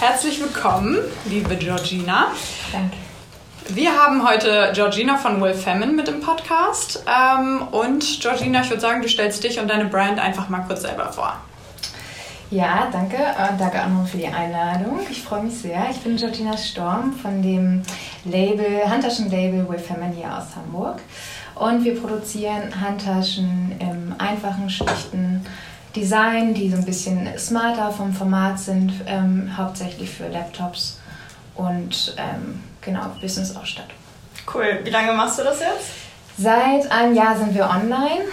Herzlich willkommen, liebe Georgina. Danke. Wir haben heute Georgina von Will Femin mit im Podcast. Ähm, und Georgina, ich würde sagen, du stellst dich und deine Brand einfach mal kurz selber vor. Ja, danke. Und danke auch noch für die Einladung. Ich freue mich sehr. Ich bin Georgina Storm von dem Label, Handtaschenlabel Will Femin hier aus Hamburg. Und wir produzieren Handtaschen im einfachen, schlichten Design, die so ein bisschen smarter vom Format sind, ähm, hauptsächlich für Laptops und ähm, genau Business-Ausstattung. Cool. Wie lange machst du das jetzt? Seit einem Jahr sind wir online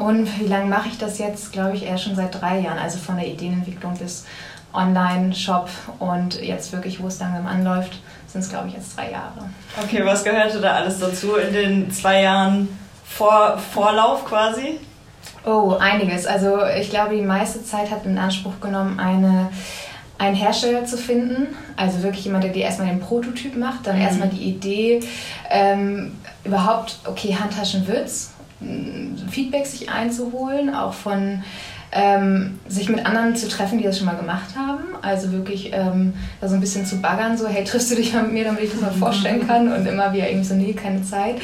und wie lange mache ich das jetzt? Glaube ich eher schon seit drei Jahren. Also von der Ideenentwicklung bis Online-Shop und jetzt wirklich, wo es langsam anläuft, sind es glaube ich jetzt drei Jahre. Okay, was gehörte da alles dazu in den zwei Jahren Vor Vorlauf quasi? Oh, einiges. Also ich glaube, die meiste Zeit hat in Anspruch genommen, eine einen Hersteller zu finden, also wirklich jemand, der dir erstmal den Prototyp macht, dann mhm. erstmal die Idee, ähm, überhaupt, okay, Handtaschen wird's, Feedback sich einzuholen, auch von ähm, sich mit anderen zu treffen, die das schon mal gemacht haben. Also wirklich ähm, da so ein bisschen zu baggern, so, hey, triffst du dich mal mit mir, damit ich das mal vorstellen kann? Und immer wieder irgendwie so, nee, keine Zeit.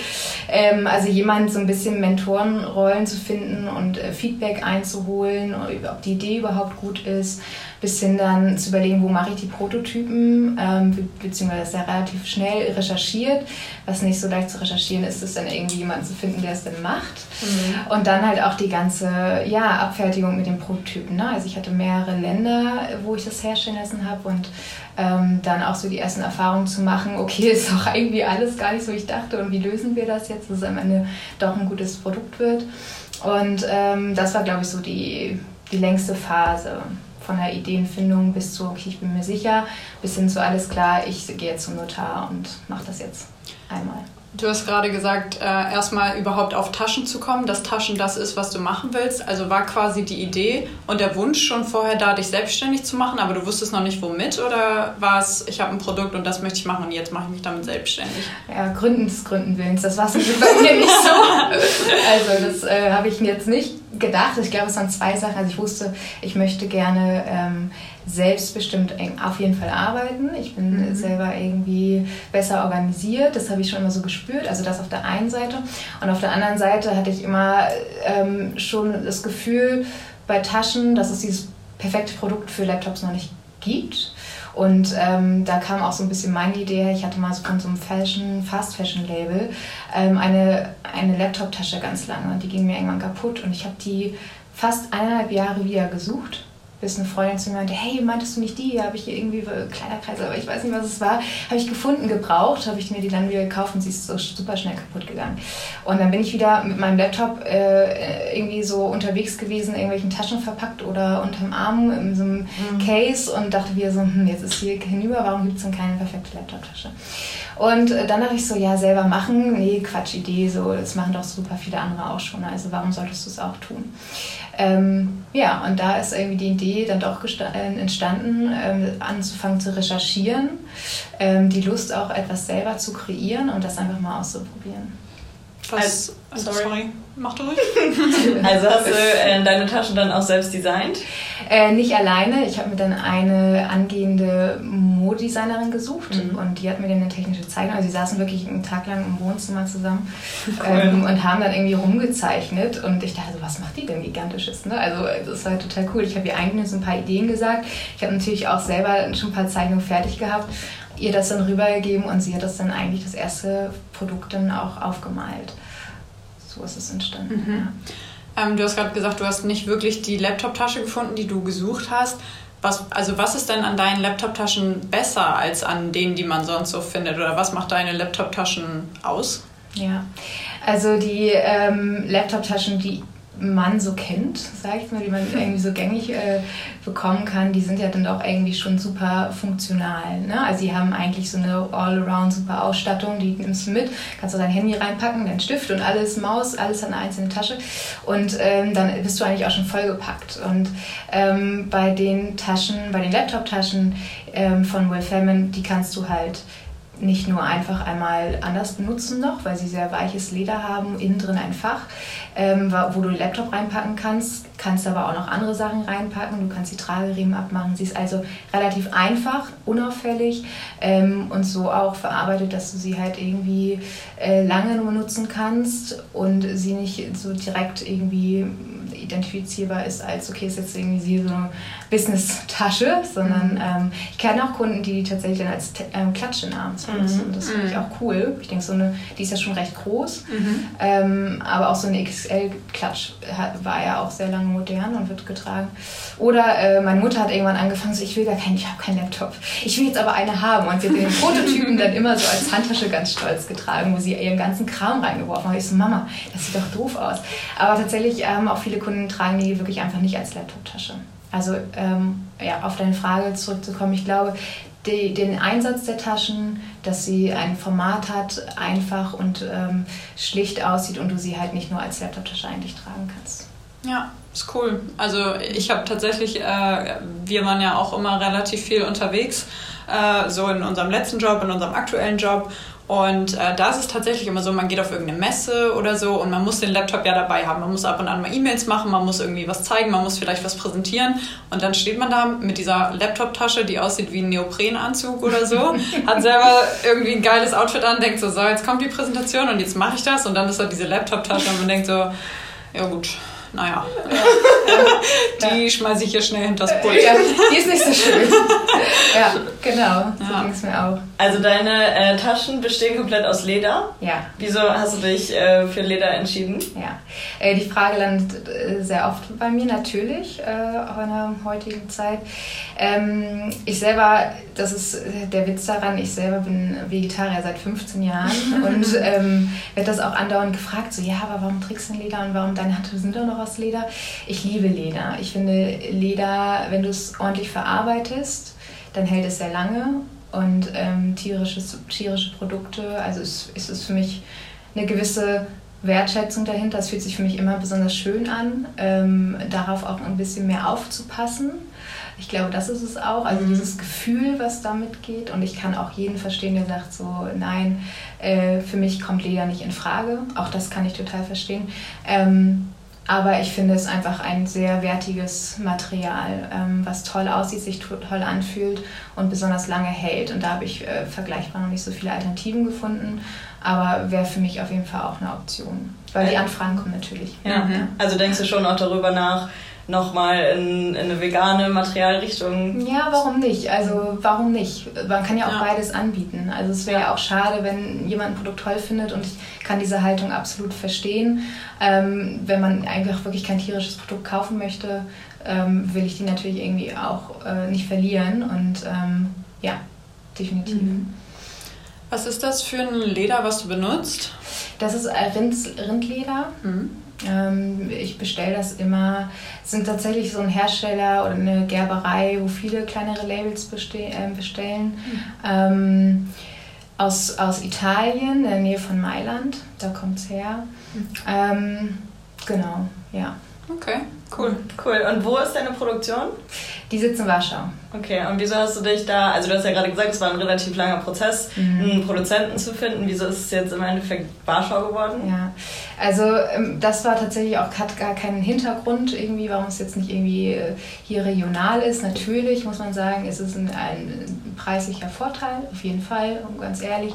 Ähm, also jemand so ein bisschen Mentorenrollen zu finden und äh, Feedback einzuholen, ob die Idee überhaupt gut ist bis hin dann zu überlegen, wo mache ich die Prototypen, ähm, beziehungsweise ist ja relativ schnell recherchiert. Was nicht so leicht zu recherchieren ist, ist dann irgendwie jemanden zu finden, der es dann macht. Mhm. Und dann halt auch die ganze ja, Abfertigung mit den Prototypen. Ne? Also ich hatte mehrere Länder, wo ich das herstellen lassen habe und ähm, dann auch so die ersten Erfahrungen zu machen, okay, ist doch irgendwie alles gar nicht so, wie ich dachte und wie lösen wir das jetzt, dass es am Ende doch ein gutes Produkt wird. Und ähm, das war, glaube ich, so die, die längste Phase von der Ideenfindung bis zu, okay, ich bin mir sicher, bis hin zu alles klar, ich gehe jetzt zum Notar und mache das jetzt einmal. Du hast gerade gesagt, äh, erstmal überhaupt auf Taschen zu kommen, dass Taschen das ist, was du machen willst. Also war quasi die Idee und der Wunsch schon vorher da, dich selbstständig zu machen, aber du wusstest noch nicht womit oder war es, ich habe ein Produkt und das möchte ich machen und jetzt mache ich mich damit selbstständig? Ja, Gründen des Gründenwillens, das war es bei mir nicht so. Also das äh, habe ich mir jetzt nicht gedacht. Ich glaube, es waren zwei Sachen. Also ich wusste, ich möchte gerne ähm, selbstbestimmt auf jeden Fall arbeiten. Ich bin mhm. selber irgendwie besser organisiert. Das habe ich schon immer so gespürt. Also das auf der einen Seite. Und auf der anderen Seite hatte ich immer ähm, schon das Gefühl bei Taschen, dass es dieses perfekte Produkt für Laptops noch nicht gibt. Und ähm, da kam auch so ein bisschen meine Idee Ich hatte mal so von so einem Fashion, Fast Fashion Label ähm, eine, eine Laptop-Tasche ganz lange und die ging mir irgendwann kaputt und ich habe die fast eineinhalb Jahre wieder gesucht bis eine Freundin zu mir meinte, hey, meintest du nicht die? Habe ich hier irgendwie Kleiderkreise, aber ich weiß nicht, was es war. Habe ich gefunden, gebraucht, habe ich mir die dann wieder gekauft und sie ist so super schnell kaputt gegangen. Und dann bin ich wieder mit meinem Laptop äh, irgendwie so unterwegs gewesen, in irgendwelchen Taschen verpackt oder unterm Arm in so einem mhm. Case und dachte wieder so, hm, jetzt ist hier hinüber, warum gibt es denn keine perfekte Laptop-Tasche? Und äh, dann dachte ich so, ja, selber machen, nee, Quatsch, Idee, so, das machen doch super viele andere auch schon, also warum solltest du es auch tun? Ähm, ja, und da ist irgendwie die Idee dann doch äh, entstanden, ähm, anzufangen zu recherchieren, ähm, die Lust auch etwas selber zu kreieren und das einfach mal auszuprobieren. Was? Also, sorry. sorry. Mach du ruhig. also hast du äh, deine Taschen dann auch selbst designt? Äh, nicht alleine. Ich habe mir dann eine angehende Modedesignerin gesucht mhm. und die hat mir dann eine technische Zeichnung. Also sie saßen wirklich einen Tag lang im Wohnzimmer zusammen cool. ähm, und haben dann irgendwie rumgezeichnet und ich dachte, so, was macht die denn gigantisches? Ne? Also das war total cool. Ich habe ihr eigentlich so ein paar Ideen gesagt. Ich habe natürlich auch selber schon ein paar Zeichnungen fertig gehabt ihr das dann rübergegeben und sie hat das dann eigentlich das erste Produkt dann auch aufgemalt. So ist es entstanden. Mhm. Ja. Ähm, du hast gerade gesagt, du hast nicht wirklich die Laptop-Tasche gefunden, die du gesucht hast. Was, also was ist denn an deinen Laptop-Taschen besser als an denen, die man sonst so findet? Oder was macht deine Laptop-Taschen aus? Ja, also die ähm, Laptop-Taschen, die man so kennt, sag ich mal, die man irgendwie so gängig äh, bekommen kann, die sind ja dann auch irgendwie schon super funktional. Ne? Also die haben eigentlich so eine all-around super Ausstattung, die nimmst du mit, kannst du dein Handy reinpacken, dein Stift und alles, Maus, alles in einer einzelnen Tasche und ähm, dann bist du eigentlich auch schon vollgepackt. Und ähm, bei den Taschen, bei den Laptop-Taschen ähm, von Will Femin, die kannst du halt nicht nur einfach einmal anders benutzen noch, weil sie sehr weiches Leder haben, innen drin ein Fach, ähm, wo du den Laptop reinpacken kannst, kannst aber auch noch andere Sachen reinpacken, du kannst die Trageriemen abmachen. Sie ist also relativ einfach, unauffällig ähm, und so auch verarbeitet, dass du sie halt irgendwie äh, lange benutzen kannst und sie nicht so direkt irgendwie identifizierbar ist als, okay, ist jetzt irgendwie so eine Business-Tasche, sondern mhm. ähm, ich kenne auch Kunden, die die tatsächlich dann als ähm, Klatsche abends benutzen. Mhm. Das finde ich auch cool. Ich denke, so eine, die ist ja schon recht groß, mhm. ähm, aber auch so eine XL-Klatsch war ja auch sehr lange modern und wird getragen. Oder äh, meine Mutter hat irgendwann angefangen, so, ich will gar keinen, ich habe keinen Laptop. Ich will jetzt aber eine haben. Und sie hat den Prototypen dann immer so als Handtasche ganz stolz getragen, wo sie ihren ganzen Kram reingeworfen hat. Ich so, Mama, das sieht doch doof aus. Aber tatsächlich haben ähm, auch viele Kunden tragen die wirklich einfach nicht als Laptop-Tasche. Also ähm, ja, auf deine Frage zurückzukommen, ich glaube, die, den Einsatz der Taschen, dass sie ein Format hat, einfach und ähm, schlicht aussieht und du sie halt nicht nur als Laptop-Tasche eigentlich tragen kannst. Ja, ist cool. Also ich habe tatsächlich, äh, wir waren ja auch immer relativ viel unterwegs, äh, so in unserem letzten Job, in unserem aktuellen Job und äh, da ist es tatsächlich immer so, man geht auf irgendeine Messe oder so und man muss den Laptop ja dabei haben. Man muss ab und an mal E-Mails machen, man muss irgendwie was zeigen, man muss vielleicht was präsentieren. Und dann steht man da mit dieser Laptop-Tasche, die aussieht wie ein Neoprenanzug oder so, hat selber irgendwie ein geiles Outfit an, denkt so, so, jetzt kommt die Präsentation und jetzt mache ich das. Und dann ist da diese Laptop-Tasche und man denkt so, ja gut, naja, die ja. schmeiße ich hier schnell hinter das Pult. Ja, die ist nicht so schön. ja, genau, so ja. ging es mir auch. Also deine äh, Taschen bestehen komplett aus Leder? Ja. Wieso hast du dich äh, für Leder entschieden? Ja, äh, die Frage landet äh, sehr oft bei mir natürlich, äh, auch in der heutigen Zeit. Ähm, ich selber, das ist äh, der Witz daran, ich selber bin Vegetarier seit 15 Jahren und ähm, werde das auch andauernd gefragt, so ja, aber warum trägst du denn Leder und warum deine Handschuhe sind doch noch aus Leder. Ich liebe Leder. Ich finde Leder, wenn du es ordentlich verarbeitest, dann hält es sehr lange. Und ähm, tierisches, tierische Produkte, also es, es ist für mich eine gewisse Wertschätzung dahinter. Es fühlt sich für mich immer besonders schön an, ähm, darauf auch ein bisschen mehr aufzupassen. Ich glaube, das ist es auch. Also mhm. dieses Gefühl, was damit geht. Und ich kann auch jeden verstehen, der sagt so, nein, äh, für mich kommt Leder nicht in Frage. Auch das kann ich total verstehen. Ähm, aber ich finde es einfach ein sehr wertiges Material, ähm, was toll aussieht, sich toll anfühlt und besonders lange hält. Und da habe ich äh, vergleichbar noch nicht so viele Alternativen gefunden, aber wäre für mich auf jeden Fall auch eine Option. Weil die Anfragen kommen natürlich. Ja. Mhm. Also denkst du schon auch darüber nach, nochmal in, in eine vegane Materialrichtung. Ja, warum nicht? Also warum nicht? Man kann ja auch ja. beides anbieten. Also es wäre ja. auch schade, wenn jemand ein Produkt toll findet und ich kann diese Haltung absolut verstehen. Ähm, wenn man einfach wirklich kein tierisches Produkt kaufen möchte, ähm, will ich die natürlich irgendwie auch äh, nicht verlieren. Und ähm, ja, definitiv. Mhm. Was ist das für ein Leder, was du benutzt? Das ist Rind Rindleder. Mhm. Ähm, ich bestelle das immer. Es sind tatsächlich so ein Hersteller oder eine Gerberei, wo viele kleinere Labels äh, bestellen. Mhm. Ähm, aus, aus Italien, in der Nähe von Mailand. Da kommt es her. Mhm. Ähm, genau, ja. Okay, cool. Cool. Und wo ist deine Produktion? Die sitzt in Warschau. Okay, und wieso hast du dich da, also du hast ja gerade gesagt, es war ein relativ langer Prozess, mhm. einen Produzenten zu finden. Wieso ist es jetzt im Endeffekt Warschau geworden? Ja, also ähm, das war tatsächlich auch, hat gar keinen Hintergrund irgendwie, warum es jetzt nicht irgendwie äh, hier regional ist. Natürlich muss man sagen, ist es ein, ein preislicher Vorteil, auf jeden Fall, ganz ehrlich.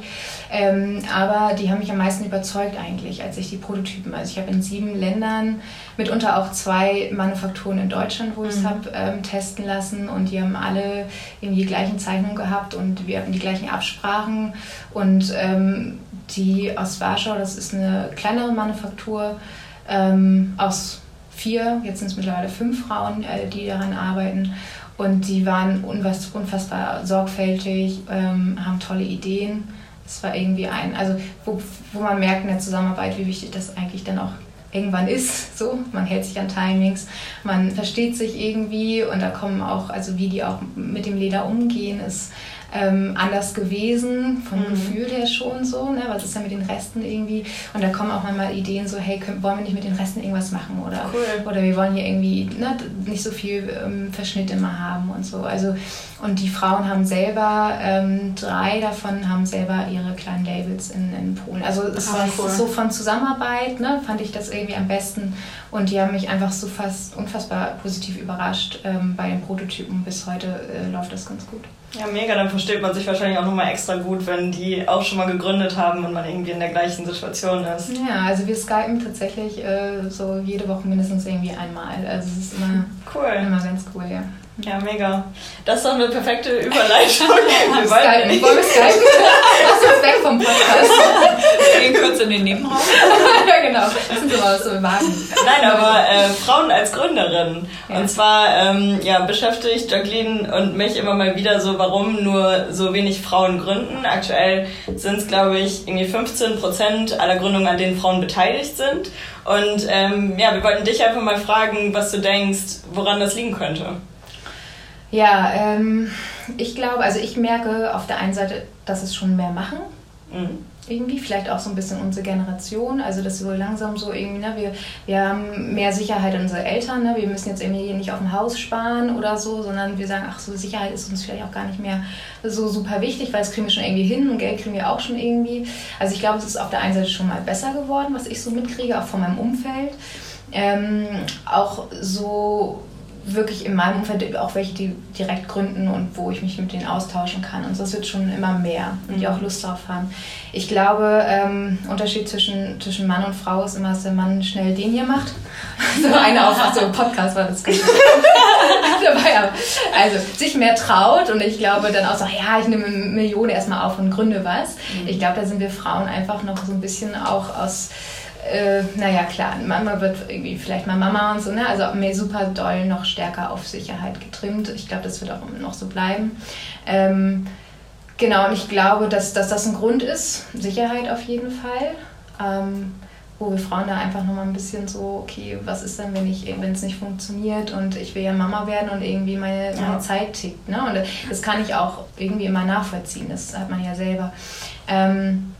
Ähm, aber die haben mich am meisten überzeugt eigentlich, als ich die Prototypen, also ich habe in sieben Ländern, mitunter auch zwei Manufakturen in Deutschland, wo ich es mhm. habe ähm, testen lassen und die haben alle irgendwie die gleichen Zeichnungen gehabt und wir hatten die gleichen Absprachen. Und ähm, die aus Warschau, das ist eine kleinere Manufaktur ähm, aus vier, jetzt sind es mittlerweile fünf Frauen, äh, die daran arbeiten. Und die waren unfassbar sorgfältig, ähm, haben tolle Ideen. Es war irgendwie ein, also wo, wo man merkt in der Zusammenarbeit, wie wichtig das eigentlich dann auch irgendwann ist. So, man hält sich an Timings, man versteht sich irgendwie und da kommen auch, also wie die auch mit dem Leder umgehen, ist ähm, anders gewesen, vom mhm. Gefühl her schon so, ne? was ist ja mit den Resten irgendwie und da kommen auch manchmal Ideen so, hey, können, wollen wir nicht mit den Resten irgendwas machen oder, cool. oder wir wollen hier irgendwie ne, nicht so viel ähm, Verschnitt immer haben und so. Also und die Frauen haben selber, ähm, drei davon haben selber ihre kleinen Labels in, in Polen. Also es ah, war cool. so von Zusammenarbeit, ne, fand ich das irgendwie am besten und die haben mich einfach so fast unfassbar positiv überrascht ähm, bei den Prototypen. Bis heute äh, läuft das ganz gut. Ja, mega, dann versteht man sich wahrscheinlich auch nochmal extra gut, wenn die auch schon mal gegründet haben und man irgendwie in der gleichen Situation ist. Ja, also wir skypen tatsächlich äh, so jede Woche mindestens irgendwie einmal. Also es ist immer, cool. immer ganz cool, ja. Ja, mega. Das ist doch eine perfekte Überleitung. wir wollen, wollen wir skypen? Lass uns weg vom Podcast. Wir gehen kurz in den Nebenraum. ja, genau. Das sind so was so Wagen. Nein, aber äh, Frauen als Gründerin. Ja. Und zwar ähm, ja, beschäftigt Jacqueline und mich immer mal wieder so, warum nur so wenig Frauen gründen. Aktuell sind es, glaube ich, irgendwie 15 Prozent aller Gründungen, an denen Frauen beteiligt sind. Und ähm, ja, wir wollten dich einfach mal fragen, was du denkst, woran das liegen könnte. Ja, ähm, ich glaube, also ich merke auf der einen Seite, dass es schon mehr machen. Mhm. Irgendwie, vielleicht auch so ein bisschen unsere Generation, also dass so langsam so irgendwie, ne, wir, wir haben mehr Sicherheit unsere Eltern, ne, wir müssen jetzt irgendwie nicht auf ein Haus sparen oder so, sondern wir sagen, ach so, Sicherheit ist uns vielleicht auch gar nicht mehr so super wichtig, weil das kriegen wir schon irgendwie hin und Geld kriegen wir auch schon irgendwie. Also ich glaube, es ist auf der einen Seite schon mal besser geworden, was ich so mitkriege, auch von meinem Umfeld. Ähm, auch so wirklich in meinem Umfeld auch welche, die direkt gründen und wo ich mich mit denen austauschen kann. Und das wird schon immer mehr und die auch Lust drauf haben. Ich glaube, ähm, Unterschied zwischen, zwischen Mann und Frau ist immer, dass der Mann schnell den hier macht. so eine auf, also Podcast war das gut. also sich mehr traut und ich glaube dann auch so, ja, ich nehme eine Million erstmal auf und gründe was. Mhm. Ich glaube, da sind wir Frauen einfach noch so ein bisschen auch aus äh, naja, klar, Mama wird irgendwie vielleicht mal Mama und so, ne? Also mir super doll noch stärker auf Sicherheit getrimmt. Ich glaube, das wird auch immer noch so bleiben. Ähm, genau, und ich glaube, dass, dass das ein Grund ist. Sicherheit auf jeden Fall. Ähm, wo wir Frauen da einfach nochmal ein bisschen so, okay, was ist denn, wenn ich, wenn es nicht funktioniert und ich will ja Mama werden und irgendwie meine, meine Zeit tickt. Ne? Und das kann ich auch irgendwie immer nachvollziehen. Das hat man ja selber. Ähm,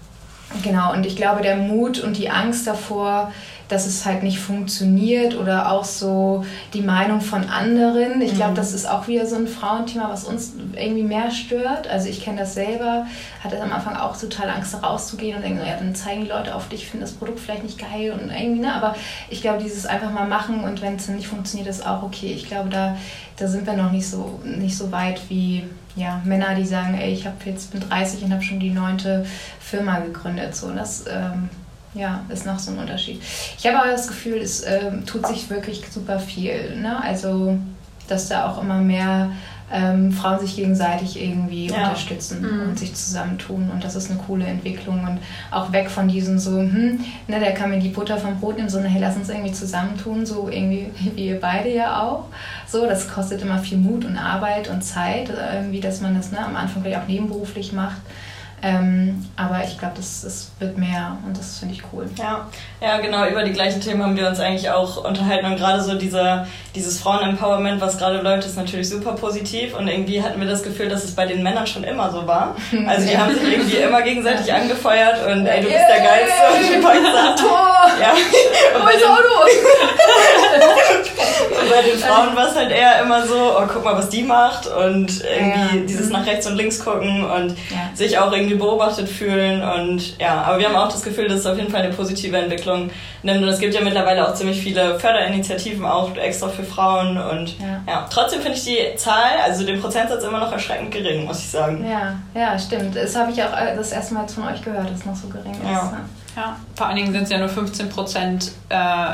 Genau, und ich glaube, der Mut und die Angst davor, dass es halt nicht funktioniert oder auch so die Meinung von anderen. Ich glaube, mhm. das ist auch wieder so ein Frauenthema, was uns irgendwie mehr stört. Also ich kenne das selber, hatte am Anfang auch total Angst, rauszugehen und denken, ja, dann zeigen die Leute auf dich, finden das Produkt vielleicht nicht geil und irgendwie, ne? Aber ich glaube, dieses einfach mal machen und wenn es dann nicht funktioniert, ist auch okay. Ich glaube, da, da sind wir noch nicht so, nicht so weit wie ja, Männer, die sagen, ey, ich habe jetzt bin 30 und habe schon die neunte Firma gegründet. So, das ähm, ja, ist noch so ein Unterschied. Ich habe aber das Gefühl, es ähm, tut sich wirklich super viel. Ne? Also, dass da auch immer mehr ähm, Frauen sich gegenseitig irgendwie ja. unterstützen mhm. und sich zusammentun. Und das ist eine coole Entwicklung. Und auch weg von diesem so, hm, ne, der kann mir die Butter vom Brot nehmen, sondern hey, lass uns irgendwie zusammentun, so irgendwie wie ihr beide ja auch. So, das kostet immer viel Mut und Arbeit und Zeit, irgendwie, dass man das ne, am Anfang vielleicht auch nebenberuflich macht. Ähm, aber ich glaube, das, das wird mehr und das finde ich cool. Ja. ja, genau, über die gleichen Themen haben wir uns eigentlich auch unterhalten und gerade so dieser, dieses Frauen-Empowerment, was gerade läuft, ist natürlich super positiv und irgendwie hatten wir das Gefühl, dass es bei den Männern schon immer so war. Also die haben sich irgendwie immer gegenseitig angefeuert und ey, du bist der Geilste und ich gesagt, Tor! Ja. Und bei, den, bei den Frauen war es halt eher immer so, oh, guck mal, was die macht und irgendwie ja. dieses nach rechts und links gucken und sich auch irgendwie beobachtet fühlen und ja, aber wir haben auch das Gefühl, dass es auf jeden Fall eine positive Entwicklung nimmt und es gibt ja mittlerweile auch ziemlich viele Förderinitiativen auch extra für Frauen und ja, ja trotzdem finde ich die Zahl, also den Prozentsatz immer noch erschreckend gering, muss ich sagen. Ja, ja, stimmt. Das habe ich auch äh, das erste Mal jetzt von euch gehört, dass es noch so gering ist. Ja, ja. vor allen Dingen sind es ja nur 15 Prozent äh,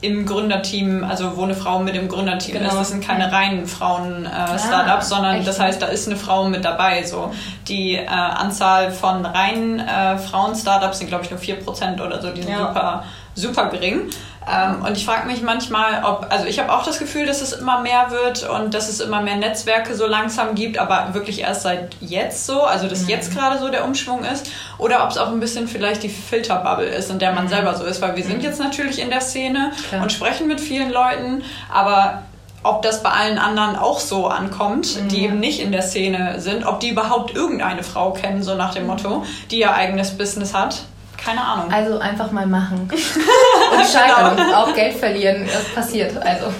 im Gründerteam, also wo eine Frau mit im Gründerteam genau. ist. Das sind keine reinen Frauen-Startups, äh, ah, sondern echt? das heißt, da ist eine Frau mit dabei. So. Die äh, Anzahl von reinen äh, Frauen-Startups sind, glaube ich, nur 4% oder so. Die sind ja. super, super gering. Ähm, und ich frage mich manchmal, ob, also ich habe auch das Gefühl, dass es immer mehr wird und dass es immer mehr Netzwerke so langsam gibt, aber wirklich erst seit jetzt so, also dass mhm. jetzt gerade so der Umschwung ist, oder ob es auch ein bisschen vielleicht die Filterbubble ist, in der man mhm. selber so ist, weil wir sind mhm. jetzt natürlich in der Szene Klar. und sprechen mit vielen Leuten, aber ob das bei allen anderen auch so ankommt, mhm. die eben nicht in der Szene sind, ob die überhaupt irgendeine Frau kennen, so nach dem mhm. Motto, die ihr eigenes Business hat. Keine Ahnung. Also einfach mal machen. Und scheitern. Genau. Auch Geld verlieren. Das passiert. Also.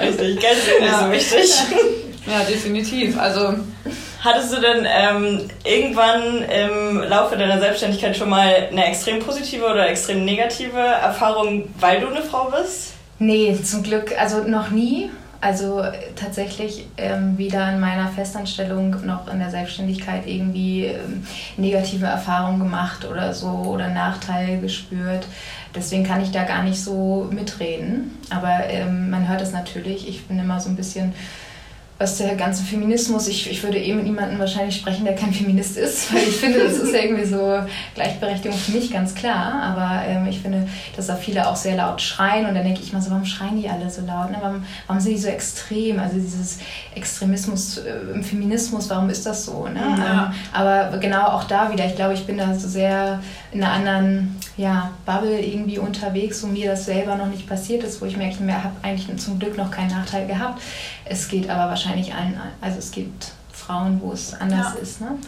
Richtig, Geld ist ja. so wichtig. Ja, definitiv. Also. Hattest du denn ähm, irgendwann im Laufe deiner Selbstständigkeit schon mal eine extrem positive oder extrem negative Erfahrung, weil du eine Frau bist? Nee, zum Glück, also noch nie. Also tatsächlich ähm, weder in meiner Festanstellung noch in der Selbstständigkeit irgendwie ähm, negative Erfahrungen gemacht oder so oder Nachteile gespürt. Deswegen kann ich da gar nicht so mitreden. Aber ähm, man hört es natürlich. Ich bin immer so ein bisschen was der ganze Feminismus, ich, ich würde eh mit niemandem wahrscheinlich sprechen, der kein Feminist ist, weil ich finde, das ist irgendwie so Gleichberechtigung für mich ganz klar, aber ähm, ich finde, dass da viele auch sehr laut schreien und dann denke ich mal so, warum schreien die alle so laut? Ne? Warum, warum sind die so extrem? Also dieses Extremismus äh, im Feminismus, warum ist das so? Ne? Ja. Ähm, aber genau auch da wieder, ich glaube, ich bin da so sehr in einer anderen ja, Bubble irgendwie unterwegs, wo mir das selber noch nicht passiert ist, wo ich merke, ich habe eigentlich zum Glück noch keinen Nachteil gehabt. Es geht aber wahrscheinlich allen, also es gibt Frauen, wo es anders ja. ist. Ne?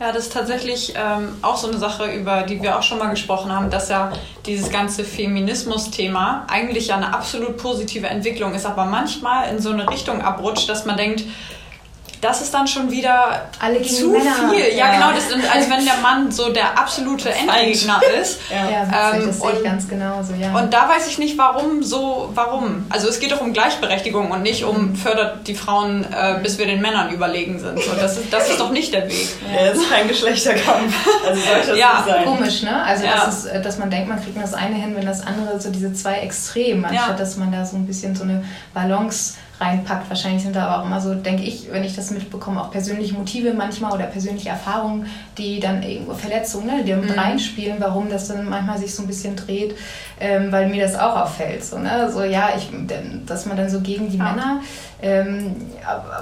Ja, das ist tatsächlich ähm, auch so eine Sache, über die wir auch schon mal gesprochen haben, dass ja dieses ganze Feminismus-Thema eigentlich ja eine absolut positive Entwicklung ist, aber manchmal in so eine Richtung abrutscht, dass man denkt, das ist dann schon wieder Alle zu viel. Ja, ja, genau. Das ist, als wenn der Mann so der absolute Endgegner ist. ja, ja ähm, das sehe ich ganz genauso, ja. Und da weiß ich nicht, warum so, warum. Also es geht doch um Gleichberechtigung und nicht um fördert die Frauen, äh, bis wir den Männern überlegen sind. So, das, ist, das ist doch nicht der Weg. Ja, es ist kein Geschlechterkampf. Also sollte es ja, sein. Komisch, ne? Also ja. das ist, äh, dass man denkt, man kriegt nur das eine hin, wenn das andere so diese zwei Extremen, anstatt dass man da so ein bisschen so eine Balance reinpackt. Wahrscheinlich sind da aber auch immer so, denke ich, wenn ich das mitbekomme, auch persönliche Motive manchmal oder persönliche Erfahrungen, die dann irgendwo Verletzungen, ne, die mit mhm. reinspielen, warum das dann manchmal sich so ein bisschen dreht, ähm, weil mir das auch auffällt. So, ne? so ja, ich, dass man dann so gegen die ja. Männer. Ähm,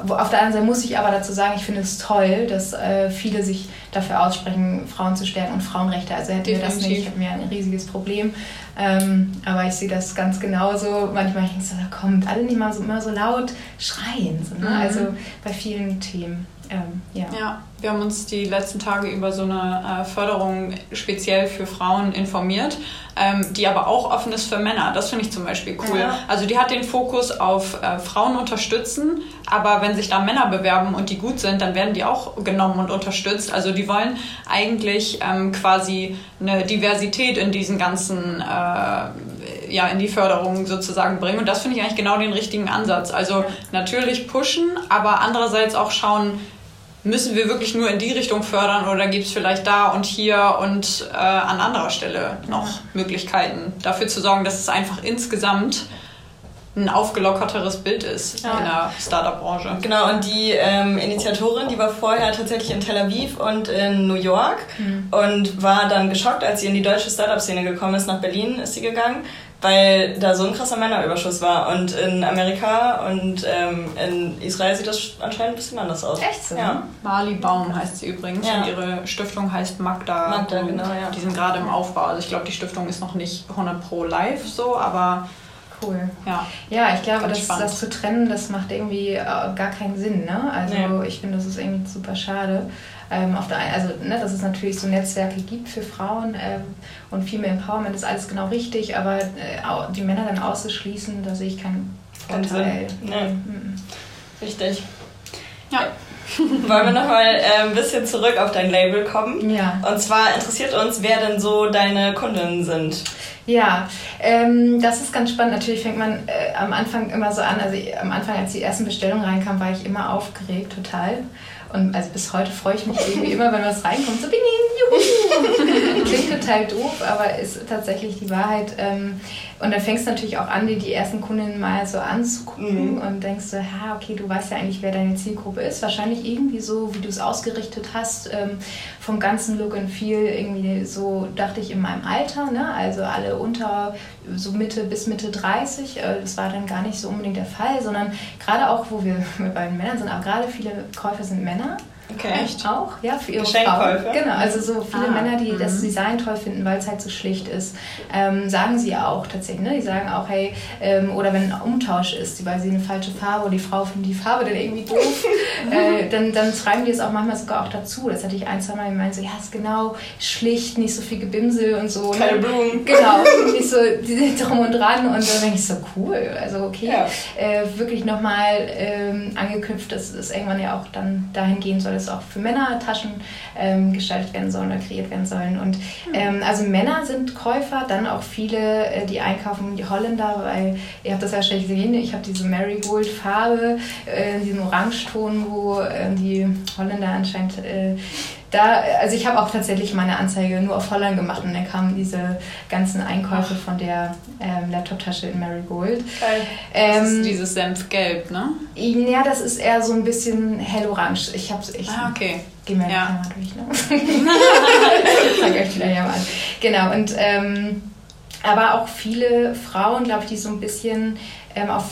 auf der anderen Seite muss ich aber dazu sagen, ich finde es toll, dass äh, viele sich dafür aussprechen, Frauen zu stärken und Frauenrechte. Also hätten wir das nicht, hätten wir ein riesiges Problem. Ähm, aber ich sehe das ganz genauso. Manchmal denke ich so, da kommt alle nicht mal so, immer so laut schreien. So, ne? mhm. Also bei vielen Themen. Ähm, ja. ja, wir haben uns die letzten Tage über so eine äh, Förderung speziell für Frauen informiert, ähm, die aber auch offen ist für Männer. Das finde ich zum Beispiel cool. Ja. Also die hat den Fokus auf äh, Frauen unterstützen, aber wenn sich da Männer bewerben und die gut sind, dann werden die auch genommen und unterstützt. Also die wollen eigentlich ähm, quasi eine Diversität in diesen ganzen, äh, ja, in die Förderung sozusagen bringen. Und das finde ich eigentlich genau den richtigen Ansatz. Also natürlich pushen, aber andererseits auch schauen, müssen wir wirklich nur in die Richtung fördern oder gibt es vielleicht da und hier und äh, an anderer Stelle noch Möglichkeiten, dafür zu sorgen, dass es einfach insgesamt ein aufgelockerteres Bild ist ja. in der Startup-Branche. Genau, und die ähm, Initiatorin, die war vorher tatsächlich in Tel Aviv und in New York mhm. und war dann geschockt, als sie in die deutsche Startup-Szene gekommen ist. Nach Berlin ist sie gegangen weil da so ein krasser Männerüberschuss war. Und in Amerika und ähm, in Israel sieht das anscheinend ein bisschen anders aus. Echt so? Ja. Mali Baum heißt sie übrigens ja. und ihre Stiftung heißt Magda. Magda, genau, ja. Die sind gerade im Aufbau. Also ich glaube, die Stiftung ist noch nicht 100 pro live so, aber... Cool. Ja, ja ich glaube, das, das zu trennen, das macht irgendwie äh, gar keinen Sinn. Ne? Also nee. ich finde, das ist irgendwie super schade. Ähm, auf der einen, also ne, dass es natürlich so Netzwerke gibt für Frauen ähm, und viel mehr Empowerment ist alles genau richtig, aber äh, die Männer dann auszuschließen, da sehe ich keinen Vorteil. Nee. Mhm. Richtig. Ja. Wollen wir nochmal äh, ein bisschen zurück auf dein Label kommen? Ja. Und zwar interessiert uns, wer denn so deine Kundinnen sind. Ja, ähm, das ist ganz spannend. Natürlich fängt man äh, am Anfang immer so an. Also am Anfang, als die ersten Bestellungen reinkamen, war ich immer aufgeregt, total. Und also bis heute freue ich mich irgendwie immer, wenn was reinkommt. So, bing, juhu. Klingt total doof, aber ist tatsächlich die Wahrheit. Ähm, und dann fängst du natürlich auch an, dir die ersten Kundinnen mal so anzugucken mhm. und denkst so, ja, okay, du weißt ja eigentlich, wer deine Zielgruppe ist. Wahrscheinlich irgendwie so, wie du es ausgerichtet hast, ähm, vom ganzen Look and Feel irgendwie so, dachte ich, in meinem Alter. Ne? Also alle unter so Mitte bis Mitte 30. Äh, das war dann gar nicht so unbedingt der Fall, sondern gerade auch, wo wir bei den Männern sind, aber gerade viele Käufer sind Männer. Okay. Echt? Auch, ja, für ihre Frau. Genau, also so viele ah, Männer, die mh. das Design toll finden, weil es halt so schlicht ist, ähm, sagen sie auch tatsächlich. Ne? Die sagen auch, hey, ähm, oder wenn ein Umtausch ist, weil sie eine falsche Farbe oder die Frau findet die Farbe dann irgendwie doof, äh, dann, dann schreiben die es auch manchmal sogar auch dazu. Das hatte ich ein, zwei Mal gemeint, so, ja, ist genau schlicht, nicht so viel Gebimsel und so. Ne? Keine ne? Blumen. Genau, nicht so die, drum und dran und dann denke ich so, cool. Also okay, ja. äh, wirklich nochmal ähm, angeknüpft, dass es irgendwann ja auch dann dahin gehen soll, dass auch für Männer Taschen ähm, gestaltet werden sollen oder kreiert werden sollen. Und hm. ähm, also Männer sind Käufer, dann auch viele, äh, die einkaufen, die Holländer, weil ihr habt das ja wahrscheinlich gesehen, ich habe diese Marigold-Farbe, äh, diesen Orangeton, wo äh, die Holländer anscheinend äh, da, also ich habe auch tatsächlich meine Anzeige nur auf Holland gemacht und dann kamen diese ganzen Einkäufe von der ähm, Laptop-Tasche in Marigold. Geil. Ähm, das ist dieses Senfgelb, ne? Ja, das ist eher so ein bisschen hellorange. Ich habe ich Ah, okay. Geh mal ja. durch, ne? Zeig euch die ja mal an. Genau, und ähm, aber auch viele Frauen, glaube ich, die so ein bisschen ähm, auf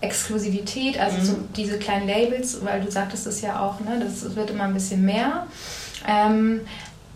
Exklusivität, also mhm. so diese kleinen Labels, weil du sagtest es ja auch, ne, das wird immer ein bisschen mehr. Ähm,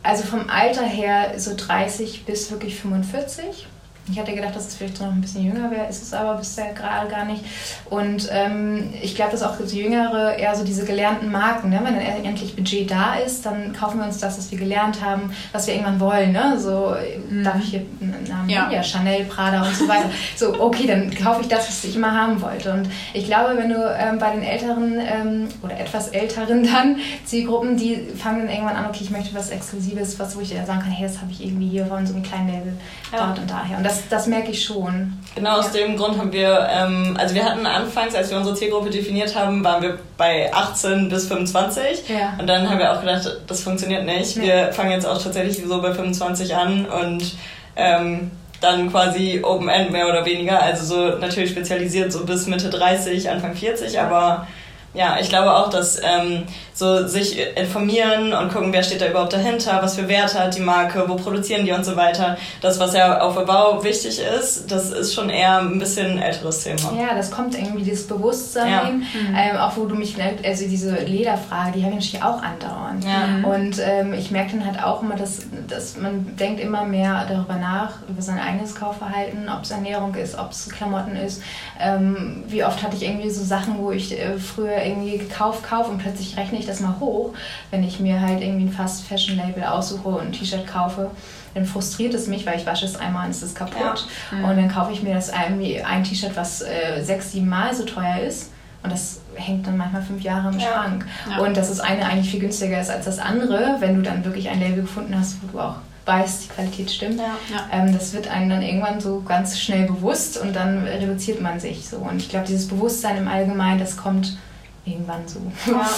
also vom Alter her so 30 bis wirklich 45. Ich hatte gedacht, dass es vielleicht noch ein bisschen jünger wäre, ist es aber bisher gerade gar nicht. Und ähm, ich glaube, dass auch so Jüngere eher so diese gelernten Marken, ne? wenn dann endlich Budget da ist, dann kaufen wir uns das, was wir gelernt haben, was wir irgendwann wollen. Ne? So, mhm. darf ich hier einen Namen ja. ja, Chanel, Prada und so weiter. so, okay, dann kaufe ich das, was ich immer haben wollte. Und ich glaube, wenn du ähm, bei den älteren ähm, oder etwas älteren dann Zielgruppen, die fangen dann irgendwann an, okay, ich möchte was Exklusives, was, wo ich sagen kann, hey, das habe ich irgendwie hier von so einem kleinen Label ja. dort und daher. Und das, das merke ich schon. Genau aus ja. dem Grund haben wir, ähm, also wir hatten anfangs, als wir unsere Zielgruppe definiert haben, waren wir bei 18 bis 25. Ja. Und dann haben wir auch gedacht, das funktioniert nicht. Nee. Wir fangen jetzt auch tatsächlich so bei 25 an und ähm, dann quasi Open End mehr oder weniger. Also so natürlich spezialisiert so bis Mitte 30, Anfang 40, aber ja, ich glaube auch, dass ähm, so sich informieren und gucken, wer steht da überhaupt dahinter, was für Werte hat die Marke, wo produzieren die und so weiter. Das, was ja auf Bau wichtig ist, das ist schon eher ein bisschen älteres Thema. Ja, das kommt irgendwie, dieses Bewusstsein, ja. mhm. ähm, auch wo du mich, also diese Lederfrage, die habe ich natürlich auch andauernd. Ja. Und ähm, ich merke dann halt auch immer, dass, dass man denkt immer mehr darüber nach, über sein eigenes Kaufverhalten, ob es Ernährung ist, ob es Klamotten ist. Ähm, wie oft hatte ich irgendwie so Sachen, wo ich äh, früher irgendwie gekauft, kaufe und plötzlich rechne ich das mal hoch, wenn ich mir halt irgendwie ein Fast Fashion Label aussuche und ein T-Shirt kaufe dann frustriert es mich, weil ich wasche es einmal und es ist kaputt. Ja. Mhm. Und dann kaufe ich mir das irgendwie ein T-Shirt, was äh, sechs, sieben Mal so teuer ist. Und das hängt dann manchmal fünf Jahre im ja. Schrank. Ja. Und dass das eine eigentlich viel günstiger ist als das andere, wenn du dann wirklich ein Label gefunden hast, wo du auch weißt, die Qualität stimmt. Ja. Ähm, das wird einem dann irgendwann so ganz schnell bewusst und dann reduziert man sich so. Und ich glaube, dieses Bewusstsein im Allgemeinen, das kommt irgendwann so. Ja.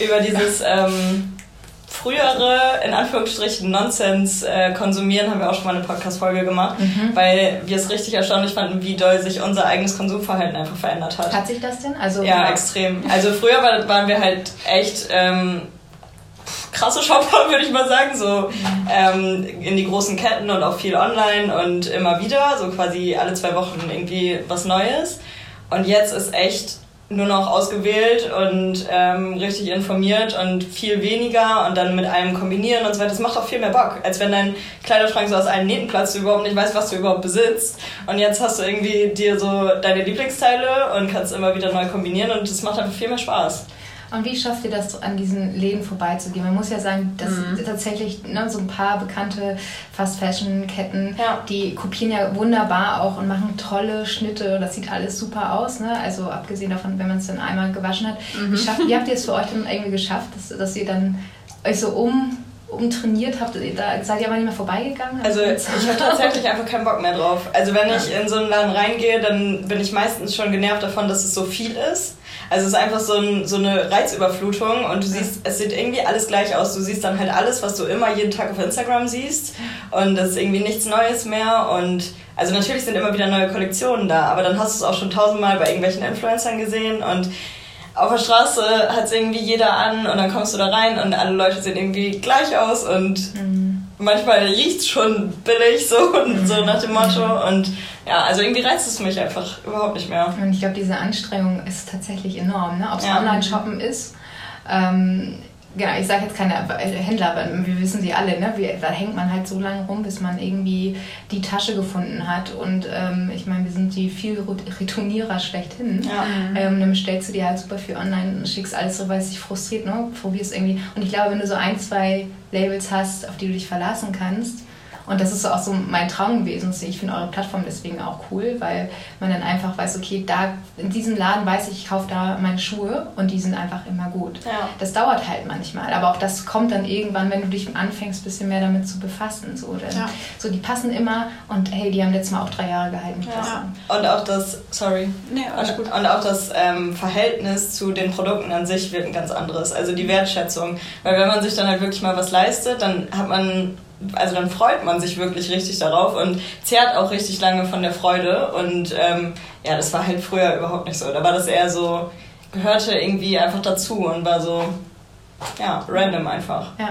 Über dieses ähm, frühere, in Anführungsstrichen, Nonsens äh, konsumieren haben wir auch schon mal eine Podcast-Folge gemacht, mhm. weil wir es richtig erstaunlich fanden, wie doll sich unser eigenes Konsumverhalten einfach verändert hat. Hat sich das denn? Also, ja, extrem. Also früher war, waren wir halt echt... Ähm, krasse Shopper, würde ich mal sagen, so mhm. ähm, in die großen Ketten und auch viel online und immer wieder, so quasi alle zwei Wochen irgendwie was Neues. Und jetzt ist echt nur noch ausgewählt und ähm, richtig informiert und viel weniger und dann mit allem kombinieren und so weiter. Das macht auch viel mehr Bock, als wenn dein Kleiderschrank so aus allen Nähten platzt, du überhaupt nicht weißt, was du überhaupt besitzt. Und jetzt hast du irgendwie dir so deine Lieblingsteile und kannst immer wieder neu kombinieren und das macht einfach viel mehr Spaß. Und wie schafft ihr das, an diesen Läden vorbeizugehen? Man muss ja sagen, dass mhm. tatsächlich ne, so ein paar bekannte Fast-Fashion-Ketten, ja. die kopieren ja wunderbar auch und machen tolle Schnitte. Das sieht alles super aus. Ne? Also abgesehen davon, wenn man es dann einmal gewaschen hat. Mhm. Wie, schafft, wie habt ihr es für euch dann irgendwie geschafft, dass, dass ihr dann euch so um umtrainiert habt, da seid ihr aber nicht mehr vorbeigegangen? Also ich habe tatsächlich einfach keinen Bock mehr drauf. Also wenn ich in so einen Laden reingehe, dann bin ich meistens schon genervt davon, dass es so viel ist. Also es ist einfach so, ein, so eine Reizüberflutung und du siehst, es sieht irgendwie alles gleich aus. Du siehst dann halt alles, was du immer jeden Tag auf Instagram siehst. Und das ist irgendwie nichts Neues mehr. Und also natürlich sind immer wieder neue Kollektionen da, aber dann hast du es auch schon tausendmal bei irgendwelchen Influencern gesehen. Und auf der Straße hat es irgendwie jeder an und dann kommst du da rein und alle Leute sehen irgendwie gleich aus und mhm. Manchmal riecht es schon billig so und so nach dem Motto und ja, also irgendwie reizt es mich einfach überhaupt nicht mehr. Und ich glaube, diese Anstrengung ist tatsächlich enorm, ne? ob es ja. Online-Shoppen ist. Ähm, genau, ich sage jetzt keine Händler, aber wir wissen sie alle, ne? Wie, da hängt man halt so lange rum, bis man irgendwie die Tasche gefunden hat. Und ähm, ich meine, wir sind die viel Returnierer schlechthin. Ja. Ähm, dann bestellst du dir halt super viel online und schickst alles so, weil es dich frustriert, ne? Probierst irgendwie. Und ich glaube, wenn du so ein, zwei Labels hast, auf die du dich verlassen kannst, und das ist auch so mein Traum gewesen. Ich finde eure Plattform deswegen auch cool, weil man dann einfach weiß, okay, da in diesem Laden weiß ich, ich kaufe da meine Schuhe und die sind einfach immer gut. Ja. Das dauert halt manchmal, aber auch das kommt dann irgendwann, wenn du dich anfängst, ein bisschen mehr damit zu befassen. So, denn, ja. so die passen immer und hey, die haben letztes Mal auch drei Jahre gehalten. Ja. Und auch das, sorry, nee, und, gut. und auch das ähm, Verhältnis zu den Produkten an sich wird ein ganz anderes. Also die Wertschätzung, weil wenn man sich dann halt wirklich mal was leistet, dann hat man also dann freut man sich wirklich richtig darauf und zehrt auch richtig lange von der Freude. Und ähm, ja, das war halt früher überhaupt nicht so. Da war das eher so, gehörte irgendwie einfach dazu und war so, ja, random einfach. Ja.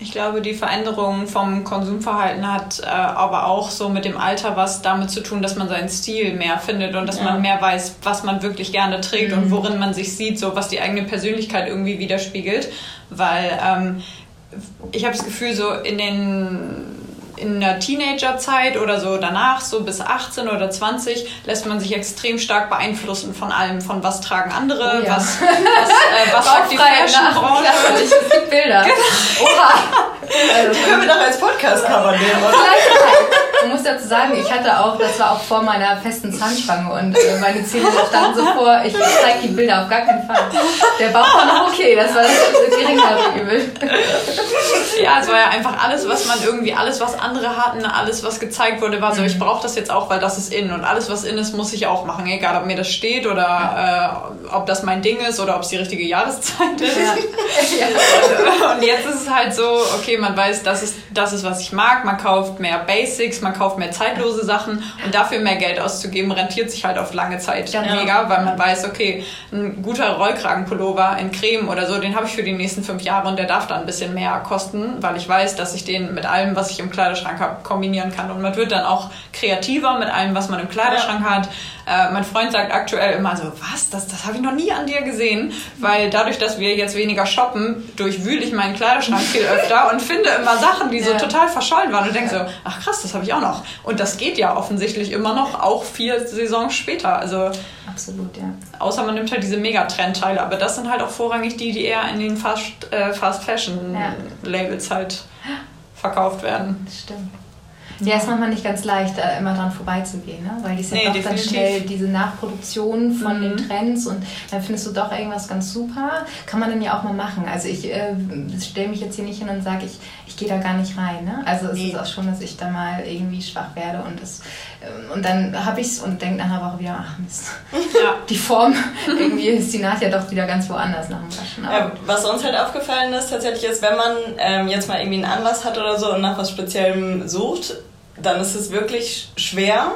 Ich glaube, die Veränderung vom Konsumverhalten hat äh, aber auch so mit dem Alter was damit zu tun, dass man seinen Stil mehr findet und dass ja. man mehr weiß, was man wirklich gerne trägt mhm. und worin man sich sieht, so was die eigene Persönlichkeit irgendwie widerspiegelt. Weil ähm, ich habe das Gefühl, so in den in der Teenagerzeit oder so danach, so bis 18 oder 20, lässt man sich extrem stark beeinflussen von allem, von was tragen andere, oh ja. was, was, äh, was sagt die Fashion-Branche. Es gibt Bilder. Genau. Oha. Also, die können wir doch als Podcast-Cover nehmen, oder? Ich muss dazu sagen, ich hatte auch, das war auch vor meiner festen Zahnspange und äh, meine Zähne standen so vor, ich zeige die Bilder auf gar keinen Fall. Der Bauch war noch okay, das war das geringere Übel. Ja, es war ja einfach alles, was man irgendwie, alles, was andere hatten, alles, was gezeigt wurde, war so, mhm. ich brauche das jetzt auch, weil das ist in und alles, was in ist, muss ich auch machen, egal ob mir das steht oder ja. äh, ob das mein Ding ist oder ob es die richtige Jahreszeit ist. Ja. und jetzt ist es halt so, okay, man weiß, das ist, das ist, was ich mag, man kauft mehr Basics, man kauft mehr zeitlose Sachen und dafür mehr Geld auszugeben, rentiert sich halt auf lange Zeit ja. mega, weil man weiß, okay, ein guter Rollkragenpullover in Creme oder so, den habe ich für die nächsten fünf Jahre und der darf dann ein bisschen mehr kosten, weil ich weiß, dass ich den mit allem, was ich im Kleiderschrank kombinieren kann. Und man wird dann auch kreativer mit allem, was man im Kleiderschrank ja. hat. Äh, mein Freund sagt aktuell immer so, was, das, das habe ich noch nie an dir gesehen, weil dadurch, dass wir jetzt weniger shoppen, durchwühle ich meinen Kleiderschrank viel öfter und finde immer Sachen, die so ja. total verschollen waren und denke so, ach krass, das habe ich auch noch. Und das geht ja offensichtlich immer noch, auch vier Saisons später. Also Absolut, ja. Außer man nimmt halt diese Megatrendteile, aber das sind halt auch vorrangig die, die eher in den Fast, äh, Fast Fashion ja. Labels halt verkauft werden. Stimmt. Ja, ist manchmal nicht ganz leicht, da immer dran vorbeizugehen, ne? weil die ist ja nee, doch definitiv. dann schnell diese Nachproduktion von mhm. den Trends und dann findest du doch irgendwas ganz super. Kann man dann ja auch mal machen. Also ich äh, stelle mich jetzt hier nicht hin und sage, ich, ich gehe da gar nicht rein. Ne? Also es nee. ist auch schon, dass ich da mal irgendwie schwach werde und das ähm, und dann habe ich es und denke nachher Woche wieder, ach Mist, ja. die Form, irgendwie ist die Naht ja doch wieder ganz woanders nach dem Waschen. Ja, was uns halt aufgefallen ist tatsächlich ist, wenn man ähm, jetzt mal irgendwie einen Anlass hat oder so und nach was Speziellem sucht, dann ist es wirklich schwer,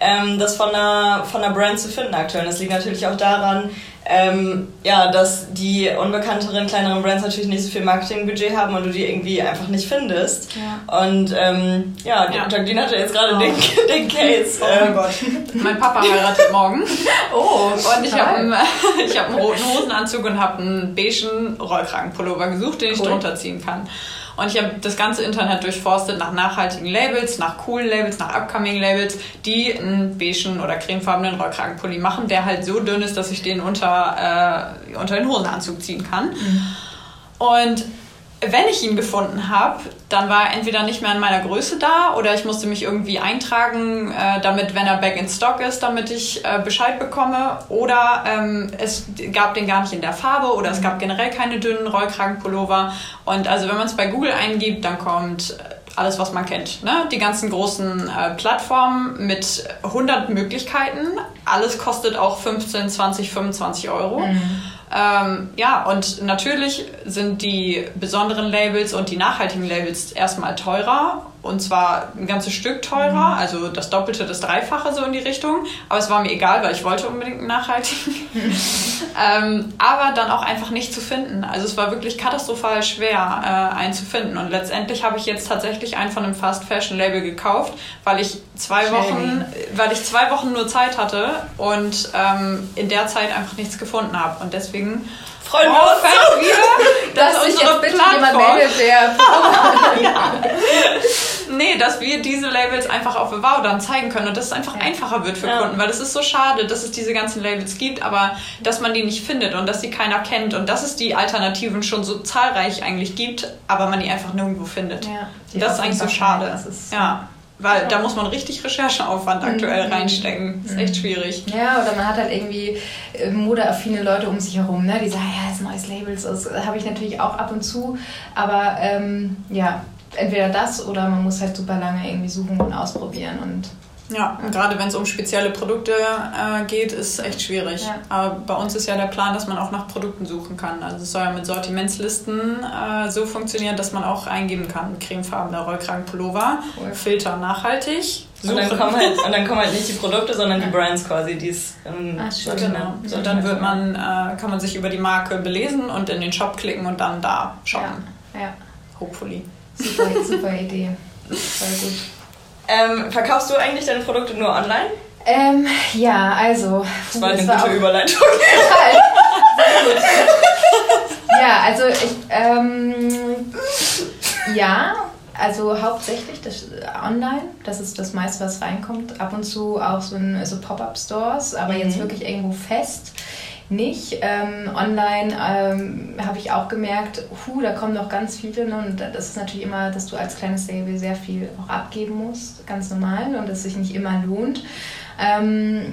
ähm, das von einer, von einer Brand zu finden aktuell. Das liegt natürlich auch daran, ähm, ja, dass die unbekannteren, kleineren Brands natürlich nicht so viel Marketingbudget haben und du die irgendwie einfach nicht findest. Ja. Und ähm, ja, ja. Jacqueline hatte jetzt gerade oh. den, den Case. Oh mein ähm, Gott. mein Papa heiratet morgen. Oh, und ich habe einen, hab einen roten Hosenanzug und habe einen beigen Rollkragenpullover gesucht, den ich cool. drunter ziehen kann. Und ich habe das ganze Internet durchforstet nach nachhaltigen Labels, nach coolen Labels, nach upcoming Labels, die einen beigen oder cremefarbenen Rollkragenpulli machen, der halt so dünn ist, dass ich den unter, äh, unter den Hosenanzug ziehen kann. Mhm. Und wenn ich ihn gefunden habe, dann war er entweder nicht mehr in meiner Größe da oder ich musste mich irgendwie eintragen, äh, damit, wenn er back in stock ist, damit ich äh, Bescheid bekomme. Oder ähm, es gab den gar nicht in der Farbe oder es gab generell keine dünnen Rollkragenpullover. Und also wenn man es bei Google eingibt, dann kommt alles, was man kennt. Ne? Die ganzen großen äh, Plattformen mit 100 Möglichkeiten. Alles kostet auch 15, 20, 25 Euro. Mhm. Ähm, ja, und natürlich sind die besonderen Labels und die nachhaltigen Labels erstmal teurer und zwar ein ganzes Stück teurer, mhm. also das Doppelte, das Dreifache so in die Richtung. Aber es war mir egal, weil ich wollte unbedingt einen nachhaltigen. ähm, aber dann auch einfach nicht zu finden. Also es war wirklich katastrophal schwer, äh, einen zu finden. Und letztendlich habe ich jetzt tatsächlich einen von einem Fast Fashion Label gekauft, weil ich zwei Wochen, weil ich zwei Wochen nur Zeit hatte und ähm, in der Zeit einfach nichts gefunden habe. Und deswegen freuen wir uns so. wieder, dass, dass unsere bitte Plattform, meldet, der ja. Nee, dass wir diese Labels einfach auf Wow dann zeigen können und dass es einfach ja. einfacher wird für ja. Kunden, weil es ist so schade, dass es diese ganzen Labels gibt, aber dass man die nicht findet und dass sie keiner kennt und dass es die Alternativen schon so zahlreich eigentlich gibt, aber man die einfach nirgendwo findet. Ja. Das ist eigentlich so schade. Ist, ja. Weil da muss man richtig Rechercheaufwand aktuell mhm. reinstecken. Das ist echt schwierig. Ja, oder man hat halt irgendwie äh, modeaffine Leute um sich herum, ne? die sagen, ja, das ist ein neues Label. Das habe ich natürlich auch ab und zu. Aber ähm, ja, entweder das oder man muss halt super lange irgendwie suchen und ausprobieren. Und ja, und gerade wenn es um spezielle Produkte äh, geht, ist es echt schwierig. Ja. Aber bei uns ist ja der Plan, dass man auch nach Produkten suchen kann. Also es soll ja mit Sortimentslisten äh, so funktionieren, dass man auch eingeben kann. Cremefarbener Rollkragenpullover, cool. Filter nachhaltig. Und dann, kommen halt, und dann kommen halt nicht die Produkte, sondern die Brands quasi, die es ähm, Ach, genau. So, dann wird man, äh, kann man sich über die Marke belesen und in den Shop klicken und dann da shoppen. Ja. ja. Hopefully. Super, super Idee. Voll gut. Ähm, verkaufst du eigentlich deine Produkte nur online? Ähm, ja, also. Das war eine das gute war Überleitung. Sehr gut. Ja, also ich, ähm, ja, also hauptsächlich das online, das ist das meiste, was reinkommt. Ab und zu auch so, so Pop-Up-Stores, aber mhm. jetzt wirklich irgendwo fest nicht. Ähm, online ähm, habe ich auch gemerkt, hu, da kommen noch ganz viele. Ne? Und das ist natürlich immer, dass du als kleines Label sehr viel auch abgeben musst, ganz normal, und das sich nicht immer lohnt. Ähm,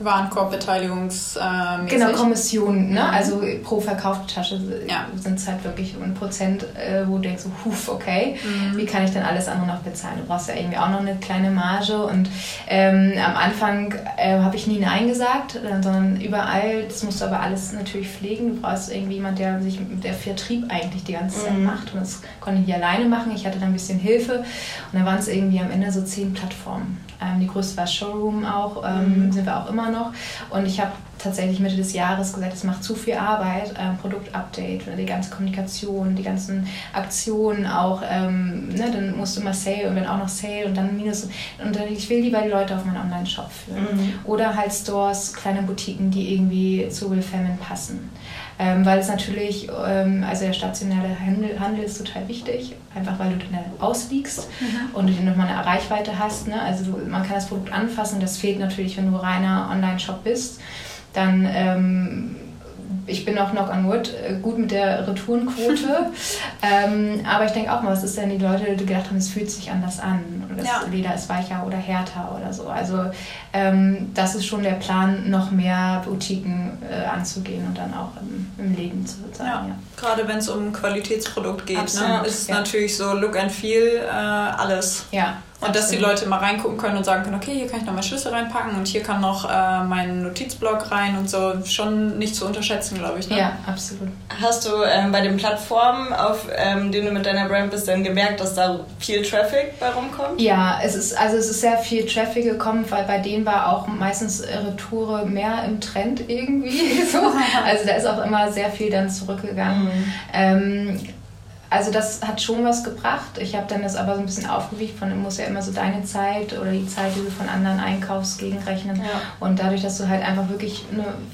Warenkorbbeteiligungsmäßig. Genau, Kommission, ne? Mhm. Also pro verkaufte Tasche ja. sind es halt wirklich ein Prozent, äh, wo du denkst, huf, okay, mhm. wie kann ich denn alles andere noch bezahlen? Du brauchst ja irgendwie auch noch eine kleine Marge und ähm, am Anfang äh, habe ich nie Nein gesagt, äh, sondern überall, das musst du aber alles natürlich pflegen. Du brauchst irgendwie jemand, der sich mit der Vertrieb eigentlich die ganze Zeit mhm. macht und das konnte ich nicht alleine machen. Ich hatte dann ein bisschen Hilfe und dann waren es irgendwie am Ende so zehn Plattformen. Ähm, die größte war Showroom auch, ähm, mhm. sind wir auch immer noch. Und ich habe tatsächlich Mitte des Jahres gesagt, es macht zu viel Arbeit, ähm, Produktupdate, die ganze Kommunikation, die ganzen Aktionen auch, ähm, ne, dann musst du immer Sale und dann auch noch Sale und dann Minus. Und dann, ich will lieber die Leute auf meinen Online-Shop führen. Mhm. Oder halt Stores, kleine Boutiquen, die irgendwie zu Will Femin passen. Ähm, weil es natürlich, ähm, also der stationäre Handel, Handel ist total wichtig, einfach weil du dann ausliegst mhm. und du nochmal eine Reichweite hast. Ne? Also du, man kann das Produkt anfassen, das fehlt natürlich, wenn du reiner Online-Shop bist. Dann ähm, ich bin auch knock on wood äh, gut mit der Retourenquote. ähm, aber ich denke auch mal, was ist denn die Leute, die gedacht haben, es fühlt sich anders an oder das ja. Leder ist weicher oder härter oder so. Also ähm, das ist schon der Plan, noch mehr Boutiquen äh, anzugehen und dann auch im, im Leben zu sein. Ja. ja. Gerade wenn es um Qualitätsprodukt geht, ne, ist natürlich so Look and Feel äh, alles. Ja. Und dass die Leute mal reingucken können und sagen können, okay, hier kann ich noch mal Schlüssel reinpacken und hier kann noch äh, mein Notizblock rein und so. Schon nicht zu unterschätzen, glaube ich. Ne? Ja, absolut. Hast du ähm, bei den Plattformen, auf ähm, denen du mit deiner Brand bist, dann gemerkt, dass da viel Traffic bei rumkommt? Ja, es ist, also es ist sehr viel Traffic gekommen, weil bei denen war auch meistens Retoure mehr im Trend irgendwie. so. Also da ist auch immer sehr viel dann zurückgegangen. Mhm. Ähm, also das hat schon was gebracht. Ich habe dann das aber so ein bisschen aufgewicht von, du musst ja immer so deine Zeit oder die Zeit, die du von anderen einkaufst, gegenrechnen. Ja. Und dadurch, dass du halt einfach wirklich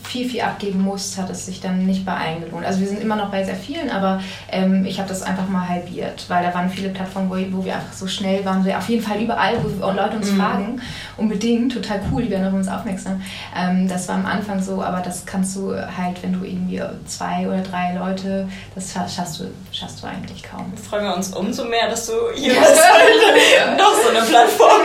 viel, viel abgeben musst, hat es sich dann nicht bei allen gelohnt. Also wir sind immer noch bei sehr vielen, aber ähm, ich habe das einfach mal halbiert, weil da waren viele Plattformen, wo, wo wir einfach so schnell waren, so auf jeden Fall überall, wo Leute uns mhm. fragen, unbedingt, total cool, die werden auf uns aufmerksam. Ähm, das war am Anfang so, aber das kannst du halt, wenn du irgendwie zwei oder drei Leute, das schaffst du, schaffst du eigentlich eigentlich kaum. Freuen wir uns umso mehr, dass du hier bist. Noch so eine Plattform.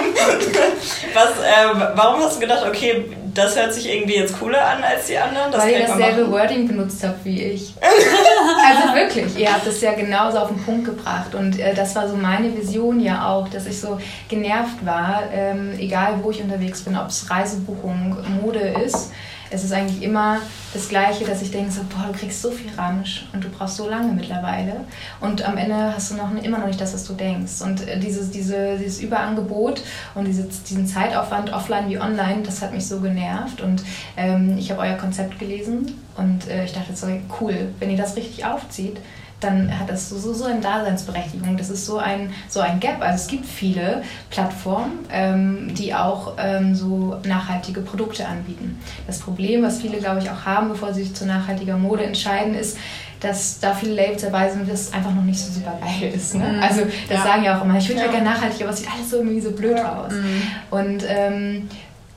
Was, äh, warum hast du gedacht, okay, das hört sich irgendwie jetzt cooler an als die anderen? Das Weil ihr dasselbe Wording benutzt habt wie ich. also wirklich, ihr habt es ja genauso auf den Punkt gebracht. Und äh, das war so meine Vision ja auch, dass ich so genervt war, ähm, egal wo ich unterwegs bin, ob es Reisebuchung, Mode ist es ist eigentlich immer das Gleiche, dass ich denke, so, boah, du kriegst so viel Ramsch und du brauchst so lange mittlerweile. Und am Ende hast du noch immer noch nicht das, was du denkst. Und äh, dieses, diese, dieses Überangebot und diese, diesen Zeitaufwand offline wie online, das hat mich so genervt. Und ähm, ich habe euer Konzept gelesen und äh, ich dachte so, cool, wenn ihr das richtig aufzieht, dann hat das so, so eine Daseinsberechtigung. Das ist so ein, so ein Gap. Also es gibt viele Plattformen, ähm, die auch ähm, so nachhaltige Produkte anbieten. Das Problem, was viele, glaube ich, auch haben, bevor sie sich zu nachhaltiger Mode entscheiden, ist, dass da viele Labels dabei sind, das einfach noch nicht so super geil ist. Ne? Mhm. Also das ja. sagen ja auch immer, ich würde ja. ja gerne nachhaltig, aber es sieht alles so irgendwie so blöd ja. aus. Mhm. Und ähm,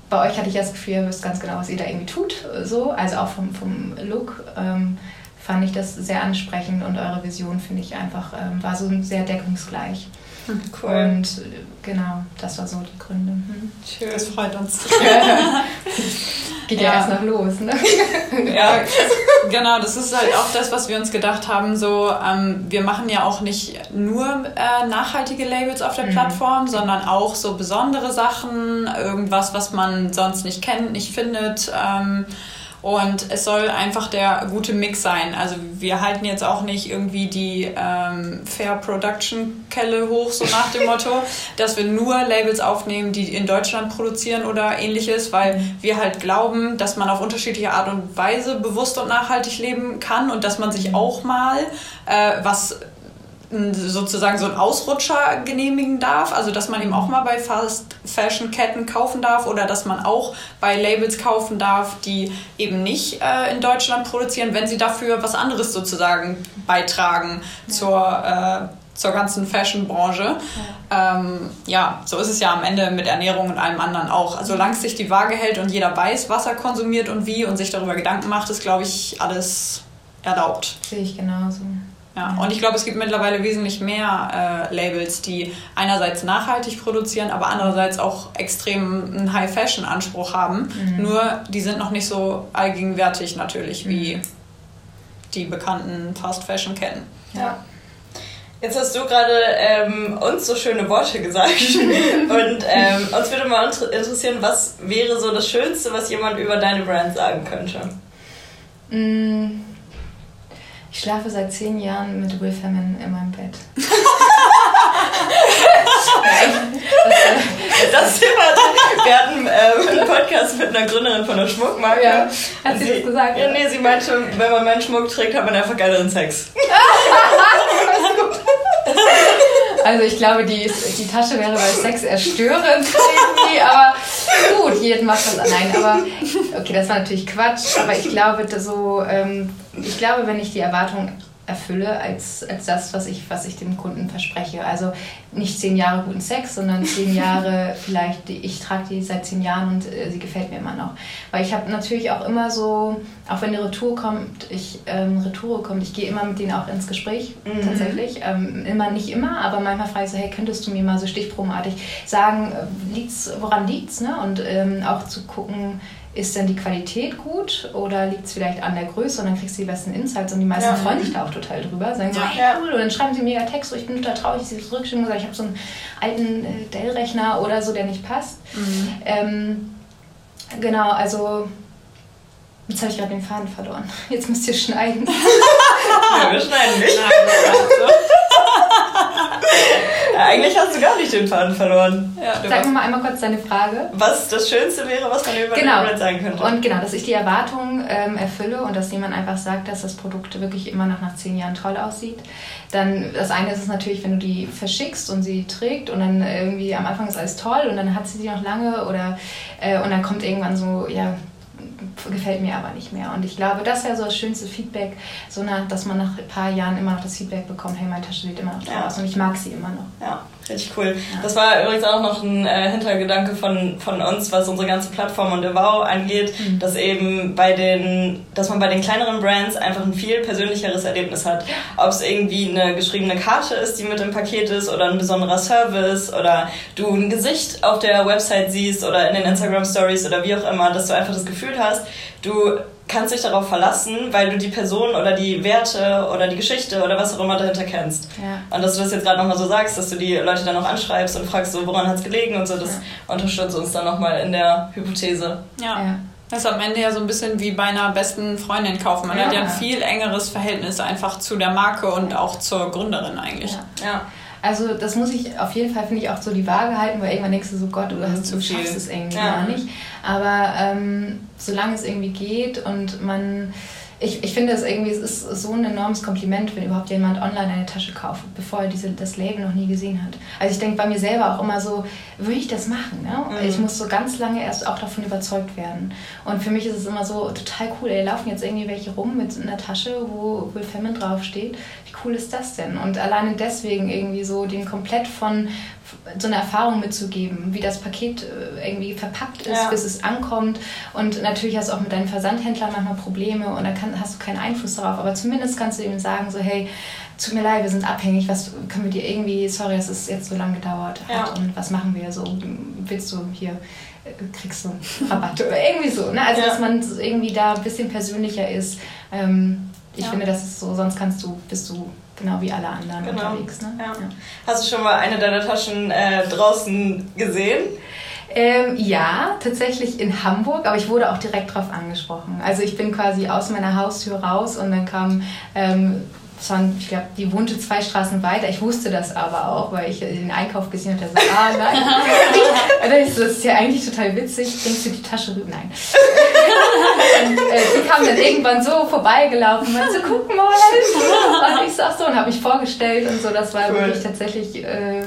bei euch hatte ich das Gefühl, ihr wisst ganz genau, was ihr da irgendwie tut. So. Also auch vom, vom Look. Ähm, fand ich das sehr ansprechend und eure Vision finde ich einfach, ähm, war so sehr deckungsgleich. Hm, cool. Und äh, genau, das war so die Gründe. Hm. Schön. Das freut uns. Geht ja, ja, erst noch los, ne? ja, genau, das ist halt auch das, was wir uns gedacht haben. So, ähm, wir machen ja auch nicht nur äh, nachhaltige Labels auf der mhm. Plattform, sondern auch so besondere Sachen, irgendwas, was man sonst nicht kennt, nicht findet. Ähm, und es soll einfach der gute Mix sein. Also wir halten jetzt auch nicht irgendwie die ähm, Fair Production Kelle hoch, so nach dem Motto, dass wir nur Labels aufnehmen, die in Deutschland produzieren oder ähnliches, weil wir halt glauben, dass man auf unterschiedliche Art und Weise bewusst und nachhaltig leben kann und dass man sich auch mal äh, was sozusagen so einen Ausrutscher genehmigen darf, also dass man eben auch mal bei Fast Fashion Ketten kaufen darf oder dass man auch bei Labels kaufen darf, die eben nicht äh, in Deutschland produzieren, wenn sie dafür was anderes sozusagen beitragen ja. zur äh, zur ganzen Fashion-Branche. Ja. Ähm, ja, so ist es ja am Ende mit Ernährung und allem anderen auch. Also solange sich die Waage hält und jeder weiß, was er konsumiert und wie und sich darüber Gedanken macht, ist, glaube ich, alles erlaubt. Sehe ich genauso. Ja, und ich glaube, es gibt mittlerweile wesentlich mehr äh, Labels, die einerseits nachhaltig produzieren, aber andererseits auch extrem einen High-Fashion-Anspruch haben. Mhm. Nur die sind noch nicht so allgegenwärtig natürlich wie mhm. die bekannten Fast-Fashion-Ketten. Ja. Jetzt hast du gerade ähm, uns so schöne Worte gesagt und ähm, uns würde mal interessieren, was wäre so das Schönste, was jemand über deine Brand sagen könnte? Mm ich schlafe seit zehn Jahren mit Will Ferman in meinem Bett. das Thema, wir hatten äh, einen Podcast mit einer Gründerin von der Schmuckmarke. Ja, hat sie, sie das gesagt? Ja, nee, sie meinte, wenn man meinen Schmuck trägt, hat man einfach geileren Sex. Also ich glaube, die, die Tasche wäre bei Sex erstörend irgendwie, aber gut, jeden macht was. Nein, aber okay, das war natürlich Quatsch, aber ich glaube, so, ähm, ich glaube, wenn ich die Erwartung erfülle als, als das, was ich, was ich dem Kunden verspreche. Also nicht zehn Jahre guten Sex, sondern zehn Jahre vielleicht, ich trage die seit zehn Jahren und äh, sie gefällt mir immer noch. Weil ich habe natürlich auch immer so, auch wenn die Retour kommt, ich, ähm, Retour kommt, ich gehe immer mit denen auch ins Gespräch, mhm. tatsächlich. Ähm, immer, nicht immer, aber manchmal frage ich so, hey, könntest du mir mal so stichprobenartig sagen, äh, liegt's, woran liegt's, ne? Und ähm, auch zu gucken, ist denn die Qualität gut oder liegt es vielleicht an der Größe und dann kriegst du die besten Insights und die meisten ja. freuen sich da auch total drüber, sagen so, hey, cool, und dann schreiben sie mega Text, so, ich bin total traurig, sie zurückschicken und sagen, ich habe so einen alten äh, Dell-Rechner oder so, der nicht passt. Mhm. Ähm, genau, also Jetzt habe ich gerade den Faden verloren. Jetzt müsst ihr schneiden. ja, wir schneiden nicht. Nein, Eigentlich hast du gar nicht den Faden verloren. Ja, Sag mir mal einmal kurz deine Frage. Was das Schönste wäre, was man über genau. den sagen könnte. Und genau, dass ich die Erwartungen ähm, erfülle und dass jemand einfach sagt, dass das Produkt wirklich immer noch nach zehn Jahren toll aussieht. Dann, das eine ist es natürlich, wenn du die verschickst und sie trägt und dann irgendwie am Anfang ist alles toll und dann hat sie die noch lange oder äh, und dann kommt irgendwann so, ja, gefällt mir aber nicht mehr. Und ich glaube, das wäre so das schönste Feedback, so nach, dass man nach ein paar Jahren immer noch das Feedback bekommt, hey, meine Tasche sieht immer noch toll ja. aus und ich mag sie immer noch. Ja, Richtig cool. Ja. Das war übrigens auch noch ein äh, Hintergedanke von, von uns, was unsere ganze Plattform und Avowed angeht, mhm. dass eben bei den, dass man bei den kleineren Brands einfach ein viel persönlicheres Erlebnis hat. Ob es irgendwie eine geschriebene Karte ist, die mit im Paket ist oder ein besonderer Service oder du ein Gesicht auf der Website siehst oder in den Instagram Stories oder wie auch immer, dass du einfach das Gefühl hast, du kannst dich darauf verlassen, weil du die Person oder die Werte oder die Geschichte oder was auch immer dahinter kennst. Ja. Und dass du das jetzt gerade nochmal so sagst, dass du die Leute dann auch anschreibst und fragst, so, woran hat es gelegen und so, das ja. unterstützt uns dann nochmal in der Hypothese. Ja. ja. Das ist am Ende ja so ein bisschen wie bei einer besten Freundin kaufen. Man ja. hat ja ein viel engeres Verhältnis einfach zu der Marke und auch zur Gründerin eigentlich. ja. Also das muss ich auf jeden Fall, finde ich, auch so die Waage halten, weil irgendwann denkst du so, Gott, du, hast, du schaffst es irgendwie ja. gar nicht. Aber ähm, solange es irgendwie geht und man ich, ich finde es irgendwie, es ist so ein enormes Kompliment, wenn überhaupt jemand online eine Tasche kauft, bevor er diese, das Label noch nie gesehen hat. Also ich denke bei mir selber auch immer so, würde ich das machen? Ne? Mhm. Ich muss so ganz lange erst auch davon überzeugt werden. Und für mich ist es immer so total cool, ey, laufen jetzt irgendwie welche rum mit einer Tasche, wo Will Femin draufsteht. Wie cool ist das denn? Und alleine deswegen irgendwie so den komplett von, so eine Erfahrung mitzugeben, wie das Paket äh, irgendwie verpackt ist, ja. bis es ankommt. Und natürlich hast du auch mit deinen Versandhändlern manchmal Probleme und dann kann, hast du keinen Einfluss darauf. Aber zumindest kannst du ihm sagen, so hey, tut mir leid, wir sind abhängig, was können wir dir irgendwie, sorry, dass es jetzt so lange gedauert hat ja. und was machen wir so, willst du hier, äh, kriegst du Rabatt oder irgendwie so. Ne? Also, ja. dass man irgendwie da ein bisschen persönlicher ist. Ähm, ich finde, das ist so, sonst kannst du, bist du genau wie alle anderen genau. unterwegs. Ne? Ja. Hast du schon mal eine deiner Taschen äh, draußen gesehen? Ähm, ja, tatsächlich in Hamburg, aber ich wurde auch direkt darauf angesprochen. Also ich bin quasi aus meiner Haustür raus und dann kam ähm, waren, ich glaube, die wohnte zwei Straßen weiter. Ich wusste das aber auch, weil ich den Einkauf gesehen habe. So, ah, nein. das ist ja eigentlich total witzig. Denkst du die Tasche rüber? Nein. und äh, die kam dann irgendwann so vorbeigelaufen und so, guck mal. Und ich so, ach so, und habe mich vorgestellt und so. Das war cool. wirklich tatsächlich äh,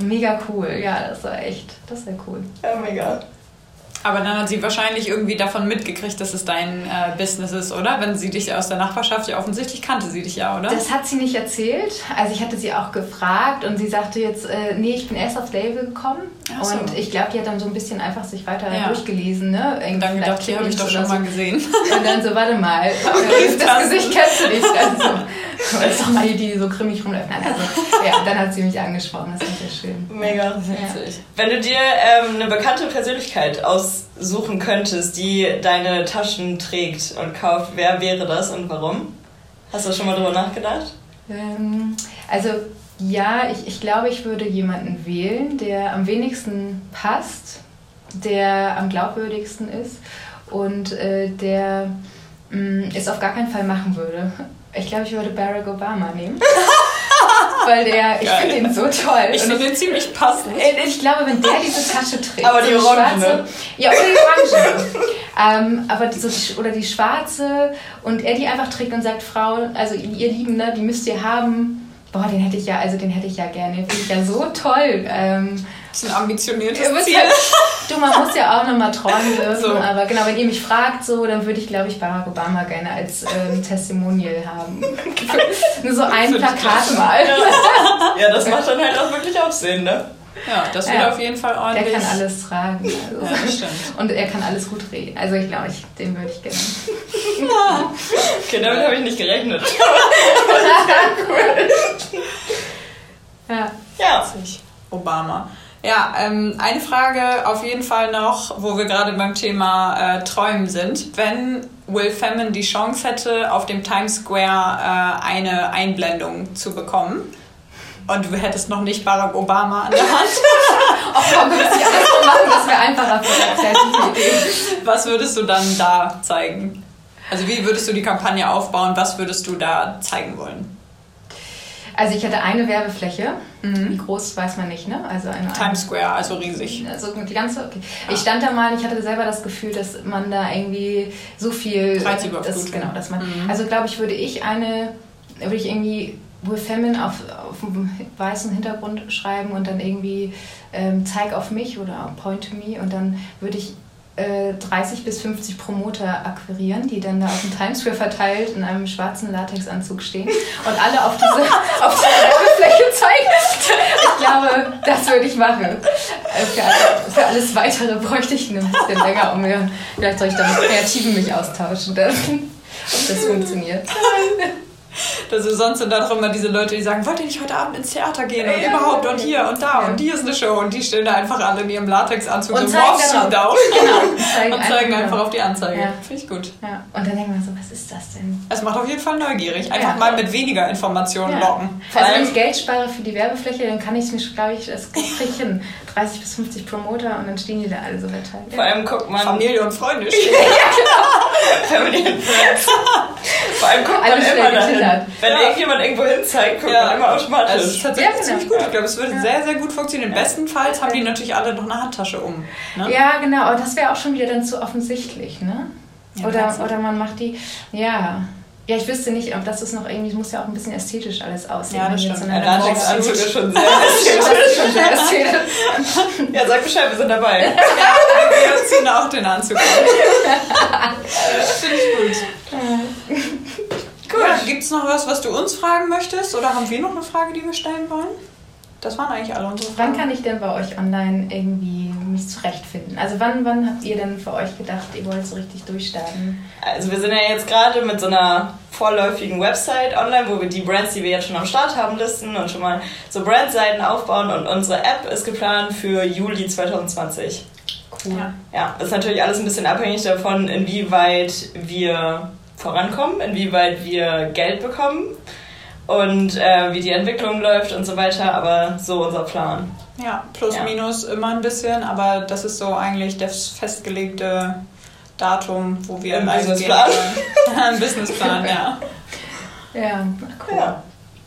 mega cool. Ja, das war echt, das war cool. Ja, mega. Aber dann hat sie wahrscheinlich irgendwie davon mitgekriegt, dass es dein äh, Business ist, oder? Wenn sie dich aus der Nachbarschaft, ja offensichtlich kannte sie dich ja, oder? Das hat sie nicht erzählt. Also ich hatte sie auch gefragt und sie sagte jetzt, äh, nee, ich bin erst aufs Label gekommen. So. Und ich glaube, die hat dann so ein bisschen einfach sich weiter ja. durchgelesen. Ne? Und dann gedacht, die habe ich doch schon mal gesehen. Und dann so, warte mal, das Gesicht kennst du nicht. Also, ist doch mal die, die so grimmig rumläuft. Also, ja, dann hat sie mich angesprochen, das ist sehr schön. Mega witzig. Ja. Wenn du dir ähm, eine bekannte Persönlichkeit aussuchen könntest, die deine Taschen trägt und kauft, wer wäre das und warum? Hast du schon mal drüber nachgedacht? Ähm, also ja, ich, ich glaube, ich würde jemanden wählen, der am wenigsten passt, der am glaubwürdigsten ist und äh, der mh, mm, es auf gar keinen Fall machen würde. Ich glaube, ich würde Barack Obama nehmen. Weil der, ich finde ihn so toll. Ich finde ihn ziemlich passend. Ich glaube, wenn der diese Tasche trägt. Aber die orange. Ne? Ja, oder die orange. ähm, aber so, oder die schwarze und er die einfach trägt und sagt, Frau, also ihr Lieben, ne, die müsst ihr haben Boah, den hätte ich ja, also den hätte ich ja gerne. Den finde ich ja so toll. Ähm, das ist ein ambitioniertes Ziel. Halt, du, man muss ja auch nochmal träumen dürfen. So. Aber genau, wenn ihr mich fragt, so, dann würde ich, glaube ich, Barack Obama gerne als ähm, Testimonial haben. Nur so ein Plakat mal. Ja. ja, das macht dann halt auch wirklich Aufsehen, ne? Ja, das wird ja, auf jeden Fall ordentlich. Der kann alles tragen. Also. Ja, stimmt. Und er kann alles gut reden. Also ich glaube, ich, den würde ich gerne. okay, damit habe ich nicht gerechnet. ja. Ja. Obama. Ja, ähm, eine Frage auf jeden Fall noch, wo wir gerade beim Thema äh, Träumen sind. Wenn Will Femin die Chance hätte, auf dem Times Square äh, eine Einblendung zu bekommen, und du hättest noch nicht Barack Obama an der Hand. Ach komm, wir müssen ja alles so machen, das wäre einfacher für. Was würdest du dann da zeigen? Also wie würdest du die Kampagne aufbauen? Was würdest du da zeigen wollen? Also ich hatte eine Werbefläche. Mhm. Wie groß weiß man nicht, ne? Also eine, Times Square, also riesig. Also die ganze. Okay. Ja. Ich stand da mal, ich hatte selber das Gefühl, dass man da irgendwie so viel. Das, genau, dass man. Mhm. Also glaube ich, würde ich eine, würde ich irgendwie Will Femin auf, auf einem weißen Hintergrund schreiben und dann irgendwie ähm, zeig auf mich oder point to me und dann würde ich äh, 30 bis 50 Promoter akquirieren, die dann da auf dem Times Square verteilt in einem schwarzen Latexanzug stehen und alle auf diese, auf diese Werbefläche zeigen. Ich glaube, würde ich machen. Äh, für, für, alles Weitere bräuchte ich ein bisschen länger, um mir. Vielleicht soll ich da mit Kreativen mich austauschen, dass, ob das funktioniert. Das ist sonst sind da doch immer diese Leute, die sagen, wollt ihr nicht heute Abend ins Theater gehen und ja, überhaupt und hier und da ja. und hier ist eine Show und die stehen da einfach alle in ihrem Latexanzug und so Morph down genau. und zeigen, und zeigen einfach, einfach auf die Anzeige. Ja. Finde ich gut. Ja. Und dann denken wir so, was ist das denn? Es macht auf jeden Fall neugierig. Einfach mal mit weniger Informationen locken. Also wenn ich Geld spare für die Werbefläche, dann kann ich es mir, glaube ich, das kriege ich hin. 30 bis 50 Promoter und dann stehen die da alle so verteilt. Vor allem guckt man... Familie und Freunde stehen. ja, genau. Family and Friends. Vor allem guckt man immer dahin. Wenn irgendjemand irgendwo hin zeigt, guckt ja. man immer automatisch. Also, das ist tatsächlich ja, ziemlich gut. Ich glaube, es würde sehr, sehr gut funktionieren. Bestenfalls haben die natürlich alle noch eine Handtasche um. Ne? Ja, genau. Aber das wäre auch schon wieder dann zu offensichtlich, ne? oder, oder man macht die... Ja... Ja, ich wüsste nicht, ob das ist noch irgendwie, es muss ja auch ein bisschen ästhetisch alles aussehen. Ja, das stimmt. So ein Latexanzug ist schon sehr ästhetisch. sehr ästhetisch. ja, sag Bescheid, wir sind dabei. ja, wir ziehen auch den Anzug an. Finde ich gut. Gut. Ja, Gibt es noch was, was du uns fragen möchtest? Oder haben wir noch eine Frage, die wir stellen wollen? Das waren eigentlich alle unsere Fragen. Wann kann ich denn bei euch online irgendwie mich zurechtfinden? Also wann, wann habt ihr denn für euch gedacht, ihr wollt so richtig durchstarten? Also wir sind ja jetzt gerade mit so einer vorläufigen Website online, wo wir die Brands, die wir jetzt schon am Start haben, listen und schon mal so Brandseiten aufbauen und unsere App ist geplant für Juli 2020. Cool. Ja, ja ist natürlich alles ein bisschen abhängig davon, inwieweit wir vorankommen, inwieweit wir Geld bekommen und äh, wie die Entwicklung läuft und so weiter, aber so unser Plan. Ja, plus ja. minus immer ein bisschen, aber das ist so eigentlich das festgelegte Datum, wo wir im Businessplan. Ein Businessplan, ja. Ja, cool. Ja.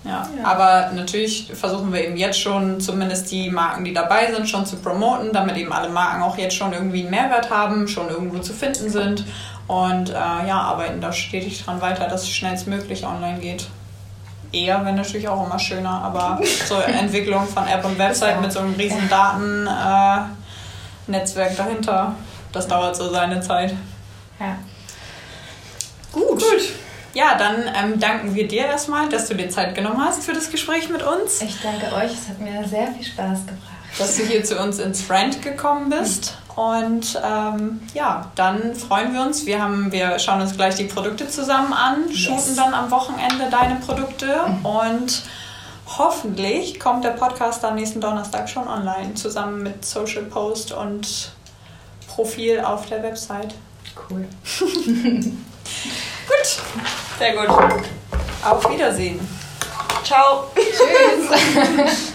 Ja. ja. aber natürlich versuchen wir eben jetzt schon zumindest die Marken, die dabei sind, schon zu promoten, damit eben alle Marken auch jetzt schon irgendwie einen Mehrwert haben, schon irgendwo zu finden sind und äh, ja, arbeiten da stetig dran weiter, dass es schnellstmöglich online geht eher wäre natürlich auch immer schöner, aber so Entwicklung von App und Website mit so einem riesen Datennetzwerk äh, dahinter, das dauert so seine Zeit. Ja. Gut. Gut. Ja, dann ähm, danken wir dir erstmal, dass du dir Zeit genommen hast für das Gespräch mit uns. Ich danke euch, es hat mir sehr viel Spaß gebracht. Dass du hier zu uns ins Friend gekommen bist. Und ähm, ja, dann freuen wir uns. Wir, haben, wir schauen uns gleich die Produkte zusammen an, yes. shooten dann am Wochenende deine Produkte mhm. und hoffentlich kommt der Podcast dann nächsten Donnerstag schon online, zusammen mit Social Post und Profil auf der Website. Cool. gut. Sehr gut. Auf Wiedersehen. Ciao. Tschüss.